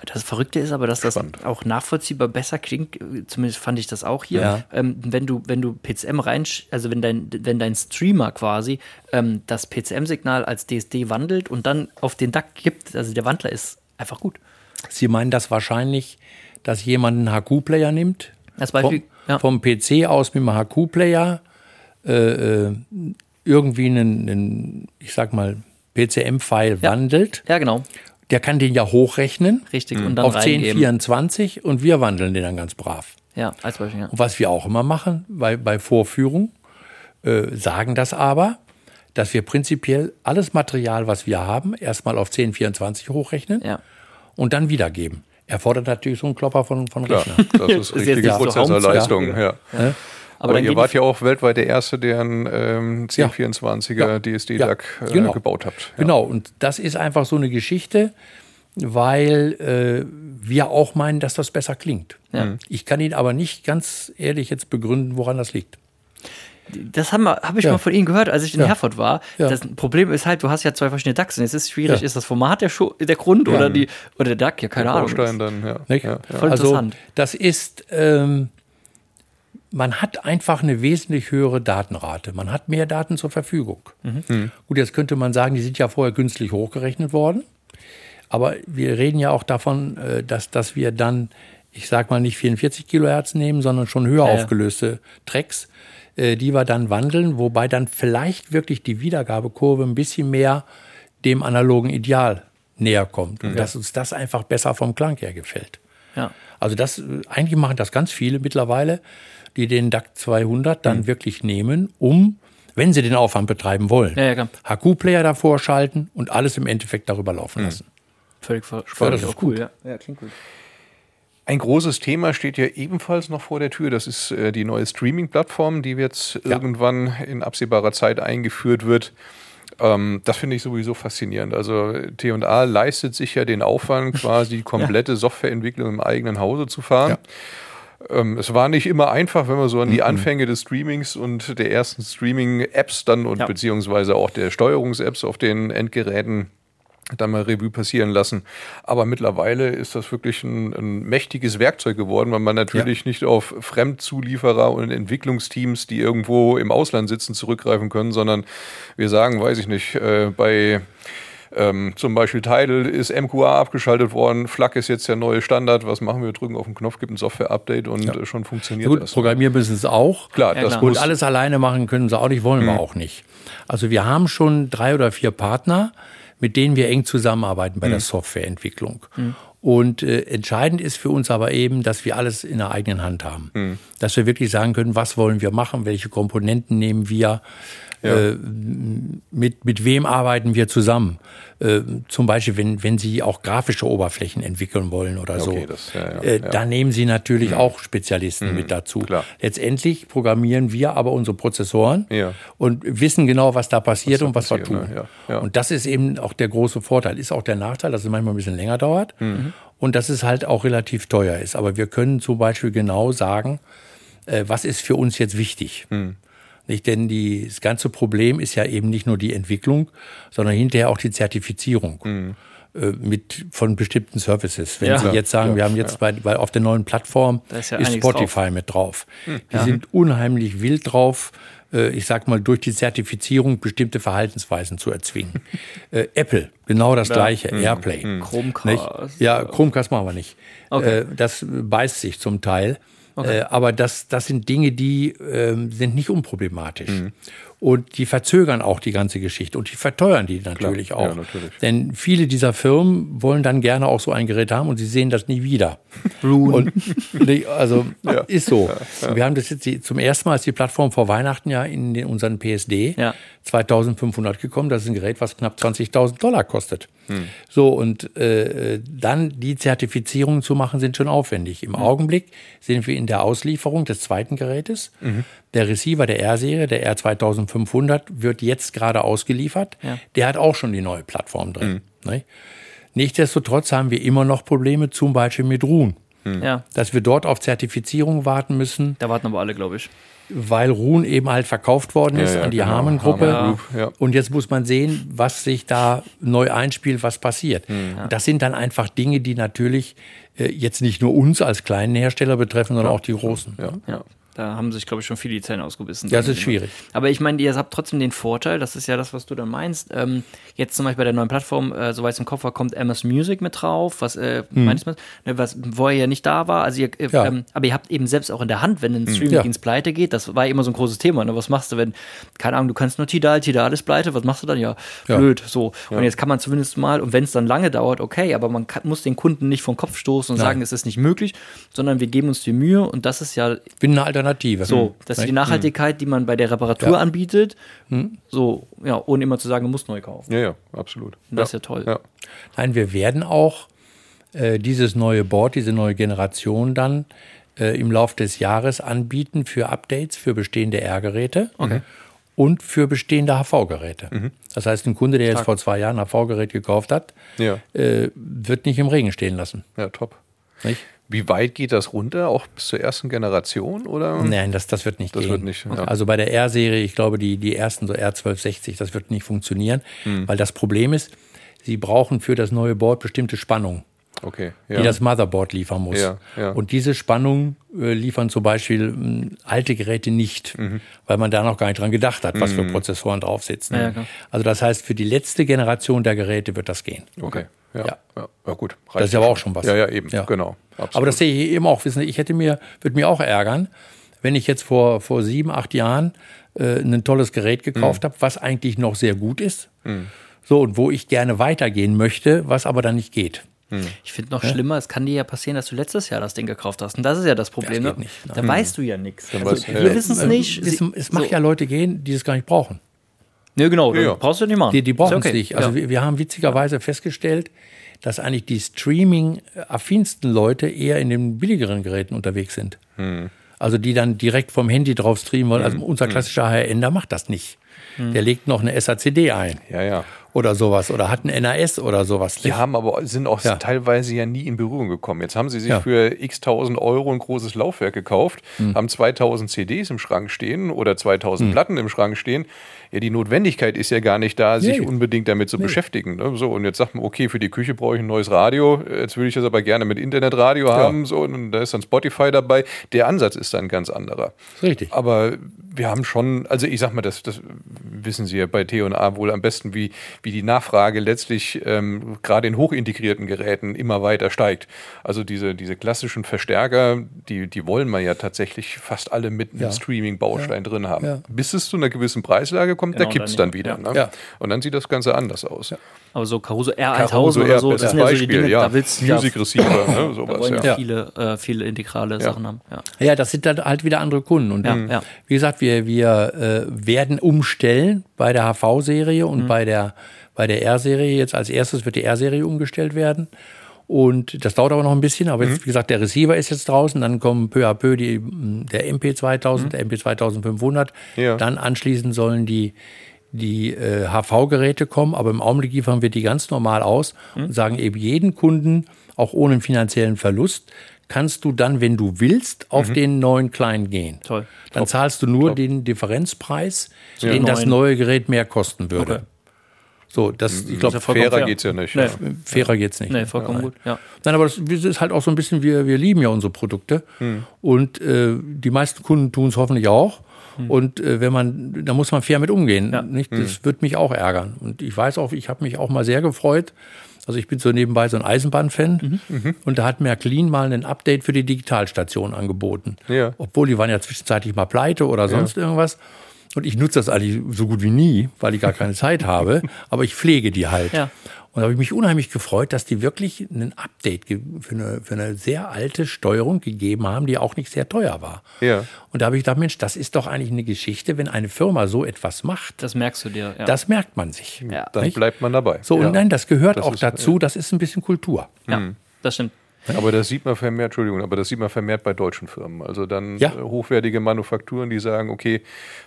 Das Verrückte ist aber, dass das Spannend. auch nachvollziehbar besser klingt. Zumindest fand ich das auch hier. Ja. Ähm, wenn du, wenn du PCM rein, also wenn dein, wenn dein Streamer quasi ähm, das PCM-Signal als DSD wandelt und dann auf den DAC gibt, also der Wandler ist einfach gut. Sie meinen das wahrscheinlich, dass jemand einen HQ-Player nimmt, Als Beispiel, ja. vom PC aus mit einem HQ-Player äh, äh, irgendwie einen, einen, ich sag mal, PCM-File Ja. wandelt. Ja, genau. Der kann den ja hochrechnen Richtig. Und dann auf reingeben. 1024 und wir wandeln den dann ganz brav. Ja, als Beispiel, ja. Und was wir auch immer machen bei, bei Vorführung, äh, sagen das aber, dass wir prinzipiell alles Material, was wir haben, erstmal auf 1024 hochrechnen Ja. und dann wiedergeben. Erfordert natürlich so einen Klopper von, von Klar, Rechner. das ist Ist richtige nicht so Prozessorleistung. Ja. Aber, Aber, dann ihr wart ja auch weltweit der Erste, der einen ähm, 1024er Ja. DSD-DAC Ja, äh, genau. gebaut habt. Ja. Genau, und das ist einfach so eine Geschichte, weil äh, wir auch meinen, dass das besser klingt. Ja. Ich kann Ihnen aber nicht ganz ehrlich jetzt begründen, woran das liegt. Das habe hab ich Ja. mal von Ihnen gehört, als ich in Ja. Herford war. Ja. Das Problem ist halt, du hast ja zwei verschiedene DACs und es ist schwierig, Ja. ist das Format der, Schu der Grund oder, die, oder der DAC? Ja, keine Ahnung. Baustein dann, ja. Nicht? ja, ja. Voll also interessant. das ist, ähm, man hat einfach eine wesentlich höhere Datenrate. Man hat mehr Daten zur Verfügung. Mhm. Gut, jetzt könnte man sagen, die sind ja vorher günstig hochgerechnet worden. Aber wir reden ja auch davon, äh, dass, dass wir dann, ich sag mal, nicht 44 Kilohertz nehmen, sondern schon höher aufgelöste Tracks, die wir dann wandeln, wobei dann vielleicht wirklich die Wiedergabekurve ein bisschen mehr dem analogen Ideal näher kommt. Und dass uns das einfach besser vom Klang her gefällt. Ja. Also das, äh, eigentlich machen das ganz viele mittlerweile, die den DAC 200 dann wirklich nehmen, um, wenn sie den Aufwand betreiben wollen, Ja, ja. HQ-Player davor schalten und alles im Endeffekt darüber laufen lassen. Völlig ver- das völlig ist auch cool. Ja. ja, klingt gut. Ein großes Thema steht ja ebenfalls noch vor der Tür. Das ist äh, die neue Streaming-Plattform, die jetzt Ja. irgendwann in absehbarer Zeit eingeführt wird. Ähm, das finde ich sowieso faszinierend. Also T&A leistet sich ja den Aufwand, quasi die komplette Softwareentwicklung im eigenen Hause zu fahren. Ähm, es war nicht immer einfach, wenn man so an die Anfänge des Streamings und der ersten Streaming-Apps dann und Ja. beziehungsweise auch der Steuerungs-Apps auf den Endgeräten dann mal Revue passieren lassen. Aber mittlerweile ist das wirklich ein, ein mächtiges Werkzeug geworden, weil man natürlich nicht auf Fremdzulieferer und Entwicklungsteams, die irgendwo im Ausland sitzen, zurückgreifen können, sondern wir sagen, weiß ich nicht, äh, bei Ähm, zum Beispiel Tidal ist MQA abgeschaltet worden, FLAC ist jetzt der neue Standard. Was machen wir? Drücken auf den Knopf, gibt ein Software-Update und ja. schon funktioniert Gut, das. Programmieren müssen auch. Klar, ja, das klar. Und alles alleine machen können sie auch nicht, wollen mhm. wir auch nicht. Also wir haben schon drei oder vier Partner, mit denen wir eng zusammenarbeiten bei mhm. der Softwareentwicklung. Mhm. Und äh, entscheidend ist für uns aber eben, dass wir alles in der eigenen Hand haben. Mhm. Dass wir wirklich sagen können, was wollen wir machen, welche Komponenten nehmen wir, ja. Äh, mit, mit wem arbeiten wir zusammen? Äh, zum Beispiel, wenn, wenn Sie auch grafische Oberflächen entwickeln wollen oder okay, so. Das, ja, ja, äh, da nehmen Sie natürlich mhm. auch Spezialisten mhm, mit dazu. Klar. Letztendlich programmieren wir aber unsere Prozessoren und wissen genau, was da passiert was und was passiert, wir tun. Ne? Und das ist eben auch der große Vorteil. Ist auch der Nachteil, dass es manchmal ein bisschen länger dauert mhm. und dass es halt auch relativ teuer ist. Aber wir können zum Beispiel genau sagen, äh, was ist für uns jetzt wichtig. Mhm. Nicht? Denn die, das ganze Problem ist ja eben nicht nur die Entwicklung, sondern hinterher auch die Zertifizierung. Mhm äh, mit von bestimmten Services. Wenn ja, Sie jetzt sagen, ja, wir haben jetzt ja. bei, bei auf der neuen Plattform ist, ist Spotify drauf. mit drauf. Hm. Die sind unheimlich wild drauf, äh, ich sag mal, durch die Zertifizierung bestimmte Verhaltensweisen zu erzwingen. äh, Apple, genau das gleiche, mhm. Airplay. Mhm. Chromecast. Ja, Chromecast machen wir nicht. Okay. Äh, das beißt sich zum Teil. Okay. Äh, aber das, das sind Dinge, die äh, sind nicht unproblematisch. Mhm. Und die verzögern auch die ganze Geschichte und die verteuern die natürlich Klar. auch. Ja, natürlich. Denn viele dieser Firmen wollen dann gerne auch so ein Gerät haben und sie sehen das nie wieder. und, also ja. ist so. Ja, Wir haben das jetzt zum ersten Mal als die Plattform vor Weihnachten ja in den, unseren PSD 2500 gekommen. Das ist ein Gerät, was knapp 20.000 Dollar kostet. Hm. So, und äh, dann die Zertifizierungen zu machen, sind schon aufwendig. Im hm. Augenblick sind wir in der Auslieferung des zweiten Gerätes. Mhm. Der Receiver der R-Serie, der R2500, wird jetzt gerade ausgeliefert. Ja. Der hat auch schon die neue Plattform drin. Mhm. Ne? Nichtsdestotrotz haben wir immer noch Probleme, zum Beispiel mit Ruhen. Mhm. Ja. Dass wir dort auf Zertifizierung warten müssen. Da warten aber alle, glaube ich weil Ruhn eben halt verkauft worden ist ja, ja, an die genau. Harmon-Gruppe. Harmon ja. Und jetzt muss man sehen, was sich da neu einspielt, was passiert. Mhm. Das sind dann einfach Dinge, die natürlich äh, jetzt nicht nur uns als kleinen Hersteller betreffen, sondern auch die großen. Ja. Da haben sich, glaube ich, schon viele die Zähne ausgebissen. Ja, das ist schwierig. Aber ich meine, ihr habt trotzdem den Vorteil, das ist ja das, was du dann meinst. Ähm, jetzt zum Beispiel bei der neuen Plattform, äh, soweit es im Kopf war, kommt MS Music mit drauf, was äh, hm. meinst du, ne, was vorher ja nicht da war. Also ihr, äh, ja. ähm, aber ihr habt eben selbst auch in der Hand, wenn ein hm. Streamingdienst ja. pleite geht, das war immer so ein großes Thema. Ne? Was machst du, wenn, keine Ahnung, du kannst nur Tidal, Tidal ist pleite, was machst du dann? Ja, ja. blöd. So. Und jetzt kann man zumindest mal, und wenn es dann lange dauert, okay, aber man kann, muss den Kunden nicht vom Kopf stoßen und Nein. sagen, es ist nicht möglich, sondern wir geben uns die Mühe und das ist ja. Bin eine Alternative. So, das ist die Nachhaltigkeit, die man bei der Reparatur ja. anbietet. Hm. So, ja, ohne immer zu sagen, du musst neu kaufen. Ja, ja, absolut. Und das ja. ist ja toll. Ja. Nein, wir werden auch äh, dieses neue Board, diese neue Generation dann äh, im Laufe des Jahres anbieten für Updates für bestehende R-Geräte. Okay. Und für bestehende HV-Geräte. Mhm. Das heißt, ein Kunde, der jetzt vor zwei Jahren ein HV-Gerät gekauft hat, ja. äh, wird nicht im Regen stehen lassen. Ja, top. Nicht? Wie weit geht das runter? Auch bis zur ersten Generation? Oder? Nein, das, das wird nicht das gehen. Wird nicht, ja. Also bei der R-Serie, ich glaube, die, die ersten so R1260, das wird nicht funktionieren, hm. weil das Problem ist, sie brauchen für das neue Board bestimmte Spannung. Okay, ja. die das Motherboard liefern muss. Ja, ja. Und diese Spannung äh, liefern zum Beispiel äh, alte Geräte nicht, mhm. weil man da noch gar nicht dran gedacht hat, was mhm. für Prozessoren drauf sitzen. also das heißt, für die letzte Generation der Geräte wird das gehen. Okay. Ja, ja. ja, ja gut. Das ist aber auch schon was. Ja, ja, eben, ja. genau. Absolut. Aber das sehe ich eben auch. Wissen, ich hätte mir, würde mir auch ärgern, wenn ich jetzt vor, vor sieben, acht Jahren äh, ein tolles Gerät gekauft mhm. habe, was eigentlich noch sehr gut ist. Mhm. So, und wo ich gerne weitergehen möchte, was aber dann nicht geht. Mhm. Ich finde noch ja? schlimmer, es kann dir ja passieren, dass du letztes Jahr das Ding gekauft hast. Und das ist ja das Problem. Das ne? nicht, da weißt du ja nichts. Also, wir wissen es nicht. Es, es mag so. ja Leute gehen, die es gar nicht brauchen. Ne, genau, ja, ja. brauchst du nicht machen. Die, die brauchen es okay. nicht. Also ja. wir, wir, haben witzigerweise festgestellt, dass eigentlich die Streaming-affinsten Leute eher in den billigeren Geräten unterwegs sind. Hm. Also die dann direkt vom Handy drauf streamen wollen. Also hm. unser hm. klassischer HRN, macht das nicht. Hm. Der legt noch eine SACD ein. Ja, ja oder sowas oder hatten NAS oder sowas. Die haben aber sind auch ja. teilweise ja nie in Berührung gekommen. Jetzt haben sie sich ja. für x tausend Euro ein großes Laufwerk gekauft, mhm. haben 2000 CDs im Schrank stehen oder 2000 mhm. Platten im Schrank stehen. Ja, die Notwendigkeit ist ja gar nicht da, sich nee. unbedingt damit zu nee. beschäftigen. Ne? So, und jetzt sagt man, okay, für die Küche brauche ich ein neues Radio. Jetzt würde ich das aber gerne mit Internetradio ja. haben. So, und da ist dann Spotify dabei. Der Ansatz ist dann ganz anderer. Richtig. Aber wir haben schon, also ich sag mal, das, das, wissen Sie ja bei T&A wohl am besten, wie, wie die Nachfrage letztlich ähm, gerade in hochintegrierten Geräten immer weiter steigt. Also diese, diese klassischen Verstärker, die, die wollen wir ja tatsächlich fast alle mit einem Ja. Streaming-Baustein drin haben. Ja. Bis es zu einer gewissen Preislage kommt, Genau, da kippt es dann dann ja. wieder. Ne? Ja. Und dann sieht das Ganze anders aus. Aber so Caruso R1000 Caruso oder so, das sind ja so die Beispiel, Dinge, ja. da willst du ja, Music Receiver, ne? da sowas, wollen ja, viele, äh, viele integrale Sachen haben. Ja. Ja, das sind dann halt wieder andere Kunden. Und Ja, ähm, ja. wie gesagt, wir, wir äh, werden umstellen bei der HV-Serie Mhm. und bei der, bei der R-Serie. Jetzt als erstes wird die R-Serie umgestellt werden. Und das dauert aber noch ein bisschen. Aber Mhm. jetzt, wie gesagt, der Receiver ist jetzt draußen. Dann kommen peu à peu die, der Mhm. MP2000, der MP2500. Ja. Dann anschließend sollen die, die äh, HV-Geräte kommen. Aber im Augenblick liefern wir die ganz normal aus Mhm. und sagen eben jeden Kunden, auch ohne finanziellen Verlust, kannst du dann, wenn du willst, auf den neuen kleinen gehen. Mhm. Toll. Dann zahlst du nur den Differenzpreis, den das Neuen. neue Gerät mehr kosten würde. Okay. So, das, ich glaube, vollkommen Fairer fair. geht's ja nicht. Nee. Ja. fairer geht's nicht. Nee, vollkommen gut. Ja. Nein, aber das ist halt auch so ein bisschen, wir, wir lieben ja unsere Produkte und äh, die meisten Kunden tun es hoffentlich auch. Und äh, wenn man, da muss man fair mit umgehen. Ja. Nicht? Das wird mich auch ärgern. Und ich weiß auch, ich habe mich auch mal sehr gefreut. Also ich bin so nebenbei so ein Eisenbahnfan und da hat Märklin mal ein Update für die Digitalstation angeboten. Ja. Obwohl die waren ja zwischenzeitlich mal pleite oder sonst irgendwas. Und ich nutze das eigentlich so gut wie nie, weil ich gar keine Zeit habe. Aber ich pflege die halt. Ja. Und da habe ich mich unheimlich gefreut, dass die wirklich ein Update für eine, für eine sehr alte Steuerung gegeben haben, die auch nicht sehr teuer war. Ja. Und da habe ich gedacht, Mensch, das ist doch eigentlich eine Geschichte, wenn eine Firma so etwas macht. Das merkst du dir. Ja. Das merkt man sich. Ja. Dann Nicht? bleibt man dabei. So, ja. und nein, das gehört Das auch ist- dazu, das ist ein bisschen Kultur. ja, das stimmt. Aber das sieht man vermehrt, Entschuldigung, aber das sieht man vermehrt bei deutschen Firmen. Also dann Ja. äh, hochwertige Manufakturen, die sagen, okay,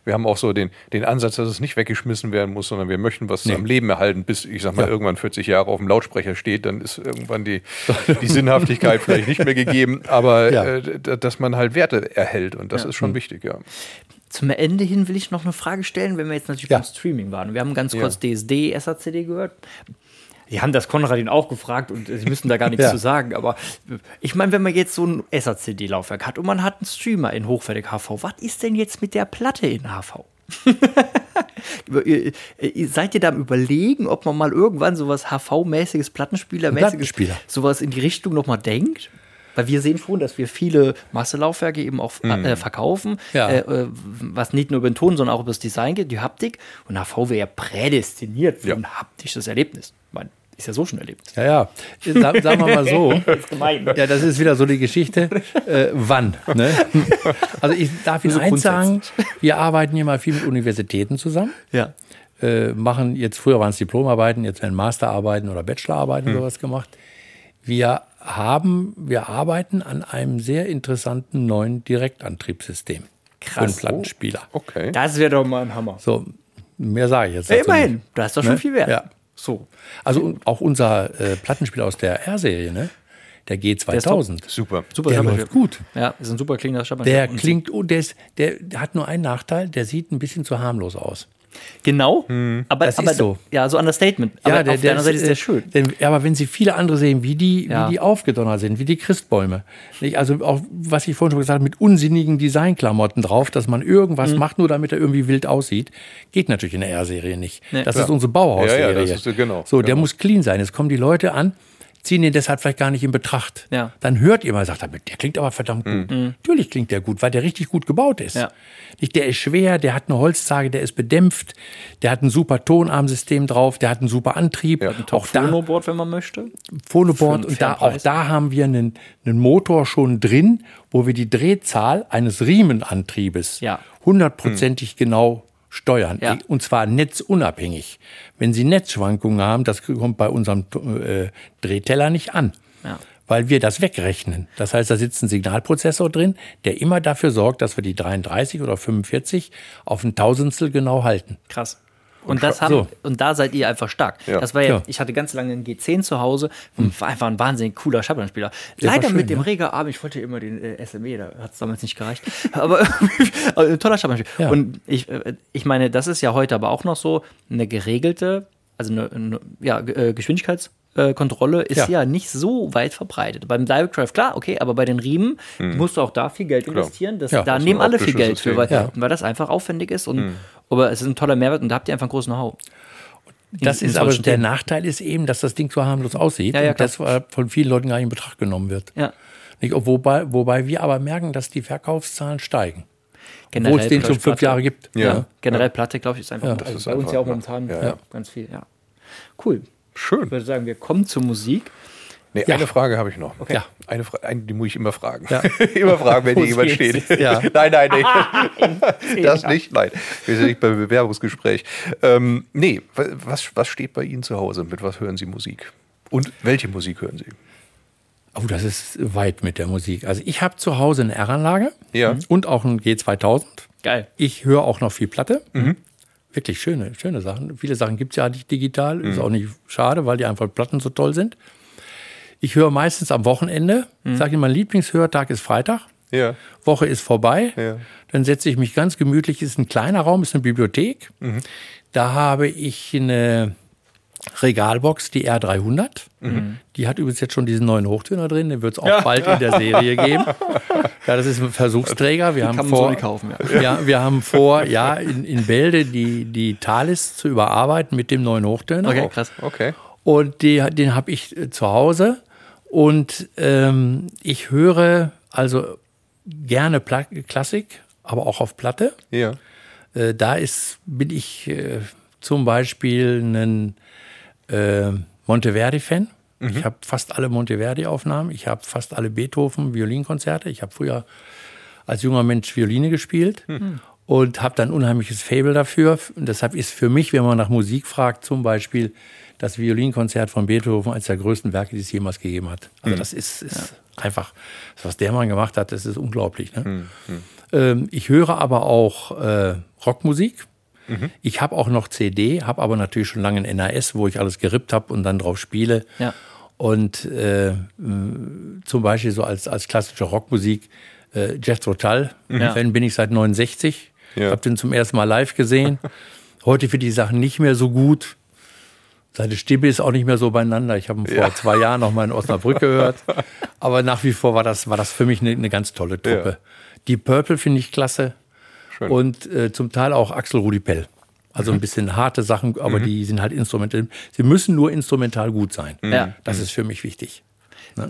wir haben auch so den, den Ansatz, dass es nicht weggeschmissen werden muss, sondern wir möchten was am Leben erhalten, bis, ich sag mal, Ja. irgendwann 40 Jahre auf dem Lautsprecher steht, dann ist irgendwann die, die Sinnhaftigkeit vielleicht nicht mehr gegeben, aber Ja. äh, dass man halt Werte erhält und das ist schon wichtig, ja. Zum Ende hin will ich noch eine Frage stellen, wenn wir jetzt natürlich Ja. beim Streaming waren. Wir haben ganz Ja. kurz DSD, SACD gehört. Die haben das Konrad ihn auch gefragt und sie müssen da gar nichts Ja. zu sagen. Aber ich meine, wenn man jetzt so ein SACD-Laufwerk hat und man hat einen Streamer in hochwertig HV, was ist denn jetzt mit der Platte in HV? Ihr- Seid ihr da am Überlegen, ob man mal irgendwann sowas HV-mäßiges, Plattenspieler-mäßiges, Plattenspieler. sowas in die Richtung nochmal denkt? Weil wir sehen schon, dass wir viele Masselaufwerke eben auch äh, verkaufen, Ja. äh, äh, was nicht nur über den Ton, sondern auch über das Design geht, die Haptik. Und HV wäre ja prädestiniert für Ja. ein haptisches Erlebnis. Ich meine, ist ja so schon Erlebnis. Ja, ja. Sa- Sagen wir mal so. Das ist gemein. Ja, das ist wieder so die Geschichte. Äh, wann? Ne? Also ich darf Ihnen So eins sagen, wir arbeiten hier mal viel mit Universitäten zusammen. Ja. Äh, machen jetzt, früher waren es Diplomarbeiten, jetzt werden Masterarbeiten oder Bachelorarbeiten Hm. sowas gemacht. Wir haben, wir arbeiten an einem sehr interessanten neuen Direktantriebssystem für einen Krass. Plattenspieler. Okay. Das wäre doch mal ein Hammer. So, mehr sage ich jetzt. Ja, immerhin, da ist doch schon Ne? viel wert. Ja. So. Also auch unser äh, Plattenspieler aus der R-Serie, ne? der G2000, Super. Super der läuft gut. Ja, ist ein super klingender Schabberspiel. Der klingt, oh, der, ist, der, der hat nur einen Nachteil, der sieht ein bisschen zu harmlos aus. Genau, aber, Das ist aber so. ja, so Understatement. Aber auf der anderen Seite ist der äh, schön. Denn, ja, aber wenn Sie viele andere sehen, wie die, Ja. wie die aufgedonnert sind, wie die Christbäume, nicht? also auch, was ich vorhin schon gesagt habe, mit unsinnigen Designklamotten drauf, dass man irgendwas Mhm. macht, nur damit er irgendwie wild aussieht, geht natürlich in der R-Serie nicht. Nee. das Klar. ist unsere Bauhaus-Serie. Ja, ja, das ist, äh, genau, So, der genau. muss clean sein. Es kommen die Leute an, ziehen den deshalb vielleicht gar nicht in Betracht. Ja. Dann hört ihr mal, sagt er, der klingt aber verdammt gut. Natürlich klingt der gut, weil der richtig gut gebaut ist. Mhm. Ja. Nicht, der ist schwer, der hat eine Holzzage, der ist bedämpft, der hat ein super Tonarmsystem drauf, der hat einen super Antrieb. Ja, auch da Phonoboard, wenn man möchte. Phonoboard und da, auch da haben wir einen, einen Motor schon drin, wo wir die Drehzahl eines Riemenantriebes Ja. hundertprozentig genau steuern. Ja. Und zwar netzunabhängig. Wenn Sie Netzschwankungen haben, das kommt bei unserem äh, Drehteller nicht an. Ja. Weil wir das wegrechnen. Das heißt, da sitzt ein Signalprozessor drin, der immer dafür sorgt, dass wir die 33 oder 45 auf ein Tausendstel genau halten. Krass. Und, das haben, so. und da seid ihr einfach stark. Ja. Das war ja, Ja. Hm. ich hatte ganz lange einen G10 zu Hause war einfach ein wahnsinnig cooler Schabernspieler. War Leider schön, mit dem ja. reger Arm, ich wollte immer den äh, SME, da hat es damals nicht gereicht. Aber ein toller Schabernspieler. Ja. Und ich, äh, ich meine, das ist ja heute aber auch noch so eine geregelte, also eine, eine ja, äh, Geschwindigkeitskontrolle ist ja. Ja. nicht so weit verbreitet. Beim Direct Drive, klar, okay, aber bei den Riemen musst du auch da viel Geld investieren. Das, Ja, da nehmen alle viel Geld für, System. weil, Ja. weil das einfach aufwendig ist. Und, Aber es ist ein toller Mehrwert und da habt ihr einfach einen großen Know-how. Das in ist aber solchen der. Nachteil ist eben, dass das Ding so harmlos aussieht Ja, ja, und das von vielen Leuten gar nicht in Betracht genommen wird. Ja. Nicht, wobei, wobei wir aber merken, dass die Verkaufszahlen steigen. Obwohl Generell, es den schon ich, fünf Platte. Jahre gibt. Ja. Generell Platte, glaube ich, ist einfach Ja. also Das ist bei uns einfach, ja auch momentan Ja, ja. ganz viel. Ja. Cool. Ich Schön. würde sagen, wir kommen zur Musik. Nee, Ja. eine Frage habe ich noch. Okay. Ja. Eine Frage, eine, die muss ich immer fragen. Ja. immer fragen, wenn hier jemand steht. Ja. nein, nein, nein. das nicht. Nein. Wir sind nicht beim Bewerbungsgespräch. Ähm, nee, wa- was, was steht bei Ihnen zu Hause? Mit was hören Sie Musik? Und welche Musik hören Sie? Oh, das ist weit mit der Musik. Also ich habe zu Hause eine R-Anlage Ja. und auch ein G2000. Geil. Ich höre auch noch viel Platte. Wirklich schöne, schöne Sachen. Viele Sachen gibt es ja nicht digital. Ist auch nicht schade, weil die einfach Platten so toll sind. Ich höre meistens am Wochenende. Ich sage immer, mein Lieblingshörtag ist Freitag. Ja. Woche ist vorbei. Ja. Dann setze ich mich ganz gemütlich. Ist ein kleiner Raum, ist eine Bibliothek. Da habe ich eine Regalbox, die R300. Die hat übrigens jetzt schon diesen neuen Hochtöner drin. Den wird es auch bald in der Serie geben. Ja, das ist ein Versuchsträger. Wir haben Kann man so vor, kaufen, ja. ja, wir haben vor, ja, in, in Bälde die, die Talis zu überarbeiten mit dem neuen Hochtöner. Okay, krass. Okay. Und die, den habe ich äh, zu Hause. Und ähm, ich höre also gerne Pla Klassik, aber auch auf Platte. Ja. Äh, da ist, bin ich äh, zum Beispiel ein äh, Monteverdi-Fan. Ich habe fast alle Monteverdi-Aufnahmen. Ich habe fast alle Beethoven-Violinkonzerte. Ich habe früher als junger Mensch Violine gespielt und habe dann unheimliches Fable dafür. Und deshalb ist für mich, wenn man nach Musik fragt, zum Beispiel das Violinkonzert von Beethoven eines der größten Werke, die es jemals gegeben hat. Also das ist, ist einfach, was der Mann gemacht hat, das ist unglaublich. Ne? Ähm, ich höre aber auch äh, Rockmusik. Ich habe auch noch CD, habe aber natürlich schon lange ein NAS, wo ich alles gerippt habe und dann drauf spiele. Ja. Und äh, zum Beispiel so als, als klassische Rockmusik äh, Jethro Tull. Ja. Fan bin ich seit 69. Ja. Ich habe den zum ersten Mal live gesehen. Heute finde ich die Sachen nicht mehr so gut. Seine Stimme ist auch nicht mehr so beieinander. Ich habe ihn vor Ja. zwei Jahren noch mal in Osnabrück gehört. Aber nach wie vor war das, war das für mich eine, eine ganz tolle Truppe. Ja. Die Purple finde ich klasse. Schön. Und äh, zum Teil auch Axel Rudi Pell. Also Mhm. ein bisschen harte Sachen, aber die sind halt instrumental. Sie müssen nur instrumental gut sein. Ja. Das ist für mich wichtig.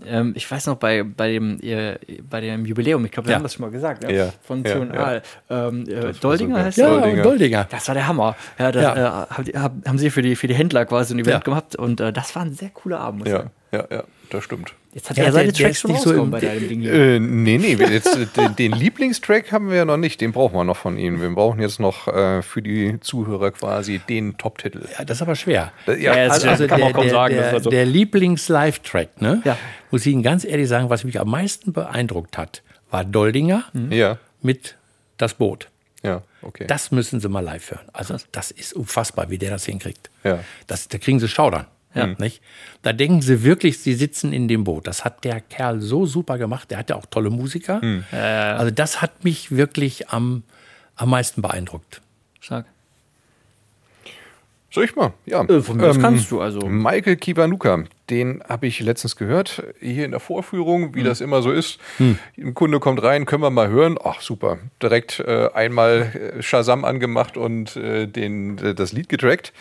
Ähm, ich weiß noch, bei, bei, dem, ihr, bei dem Jubiläum, ich glaube, wir Ja. haben das schon mal gesagt? Ja. von Ja, C&A. Ähm, äh, Doldinger heißt? Ja, Doldinger. Doldinger. Das war der Hammer. Ja, da, Ja. Äh, haben, haben, sie für die, für die Händler quasi ein Event Ja. gemacht und äh, das war ein sehr cooler Abend. Muss ich Ja, sagen. ja, ja, das stimmt. Jetzt hat Ja, er seine der- der Tracks ist schon nicht so im- bei deinem Ding hier. Äh, nee, nee, jetzt, äh, den, den Lieblingstrack haben wir ja noch nicht. Den brauchen wir noch von Ihnen. Wir brauchen jetzt noch äh, für die Zuhörer quasi den Top-Titel. Ja, das ist aber schwer. Ja, Ja, ja, Also, also kann man der, kaum der, sagen, Der, also- der Lieblings-Live-Track, ne? Ja. muss ich Ihnen ganz ehrlich sagen, was mich am meisten beeindruckt hat, war Doldinger ja, mit Das Boot. ja, okay. Das müssen Sie mal live hören. Also das ist unfassbar, wie der das hinkriegt. Ja. Das, da kriegen Sie Schaudern. Ja. Nicht? Da denken Sie wirklich, Sie sitzen in dem Boot. Das hat der Kerl so super gemacht. Der hat ja auch tolle Musiker. Also das hat mich wirklich am, am meisten beeindruckt. Stark. Soll ich mal? Ja. Äh, von mir aus kannst du, also. Michael Kiwanuka, den habe ich letztens gehört, hier in der Vorführung, wie Hm. das immer so ist. Ein Kunde kommt rein, können wir mal hören. Ach, super. Direkt äh, einmal äh, Shazam angemacht und äh, den, äh, das Lied getrackt.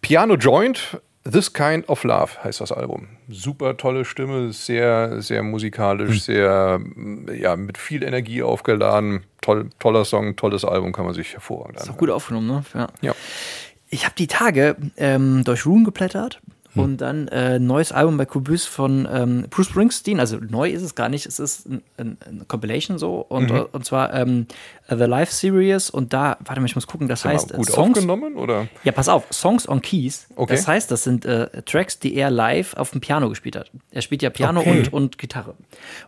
Piano Joint, This Kind of Love heißt das Album. Super tolle Stimme, sehr, sehr musikalisch, sehr, mm, ja, mit viel Energie aufgeladen. Toll, toller Song, tolles Album, kann man sich hervorragend Ist auch anhören. gut aufgenommen, ne? Ja. Ja. Ich habe die Tage ähm, durch Room geblättert Hm. und dann äh, ein neues Album bei Kubus von ähm, Bruce Springsteen. Also neu ist es gar nicht, es ist ein, ein, ein Compilation so und, Mhm. äh, und zwar ähm, The Live Series und da, warte mal, ich muss gucken, das heißt gut äh, Songs. aufgenommen, oder? Ja, pass auf, Songs on Keys. Okay. Das heißt, das sind äh, Tracks, die er live auf dem Piano gespielt hat. Er spielt ja Piano Okay. und, und Gitarre.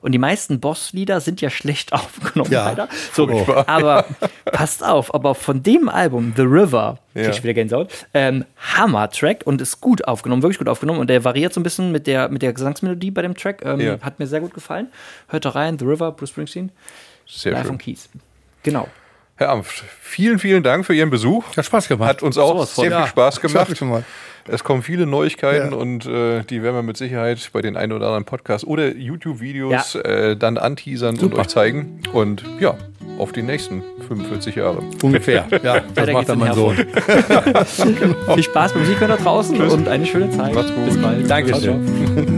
Und die meisten Boss-Lieder sind ja schlecht aufgenommen, Ja. leider. So, Furchtbar. aber passt auf, aber von dem Album, The River, Ja. krieg ich wieder Gänsehaut, ähm, Hammer-Track und ist gut aufgenommen, wirklich gut aufgenommen. Und der variiert so ein bisschen mit der, mit der Gesangsmelodie bei dem Track. Ähm, Ja. Hat mir sehr gut gefallen. Hört da rein, The River, Bruce Springsteen, Sehr live schön. on Keys. Genau. Herr Amft, vielen, vielen Dank für Ihren Besuch. Hat Spaß gemacht. Hat uns auch von. sehr viel Ja, Spaß gemacht. mal. Es kommen viele Neuigkeiten Ja. und äh, die werden wir mit Sicherheit bei den ein oder anderen Podcasts oder YouTube-Videos äh, dann anteasern und Super. euch zeigen. Und ja, auf die nächsten 45 Jahre. Ungefähr. Ja, das Weiter macht dann in mein Sohn. Viel Spaß beim Musikhören da draußen und eine schöne Zeit. Macht's gut. Bis bald. Ciao.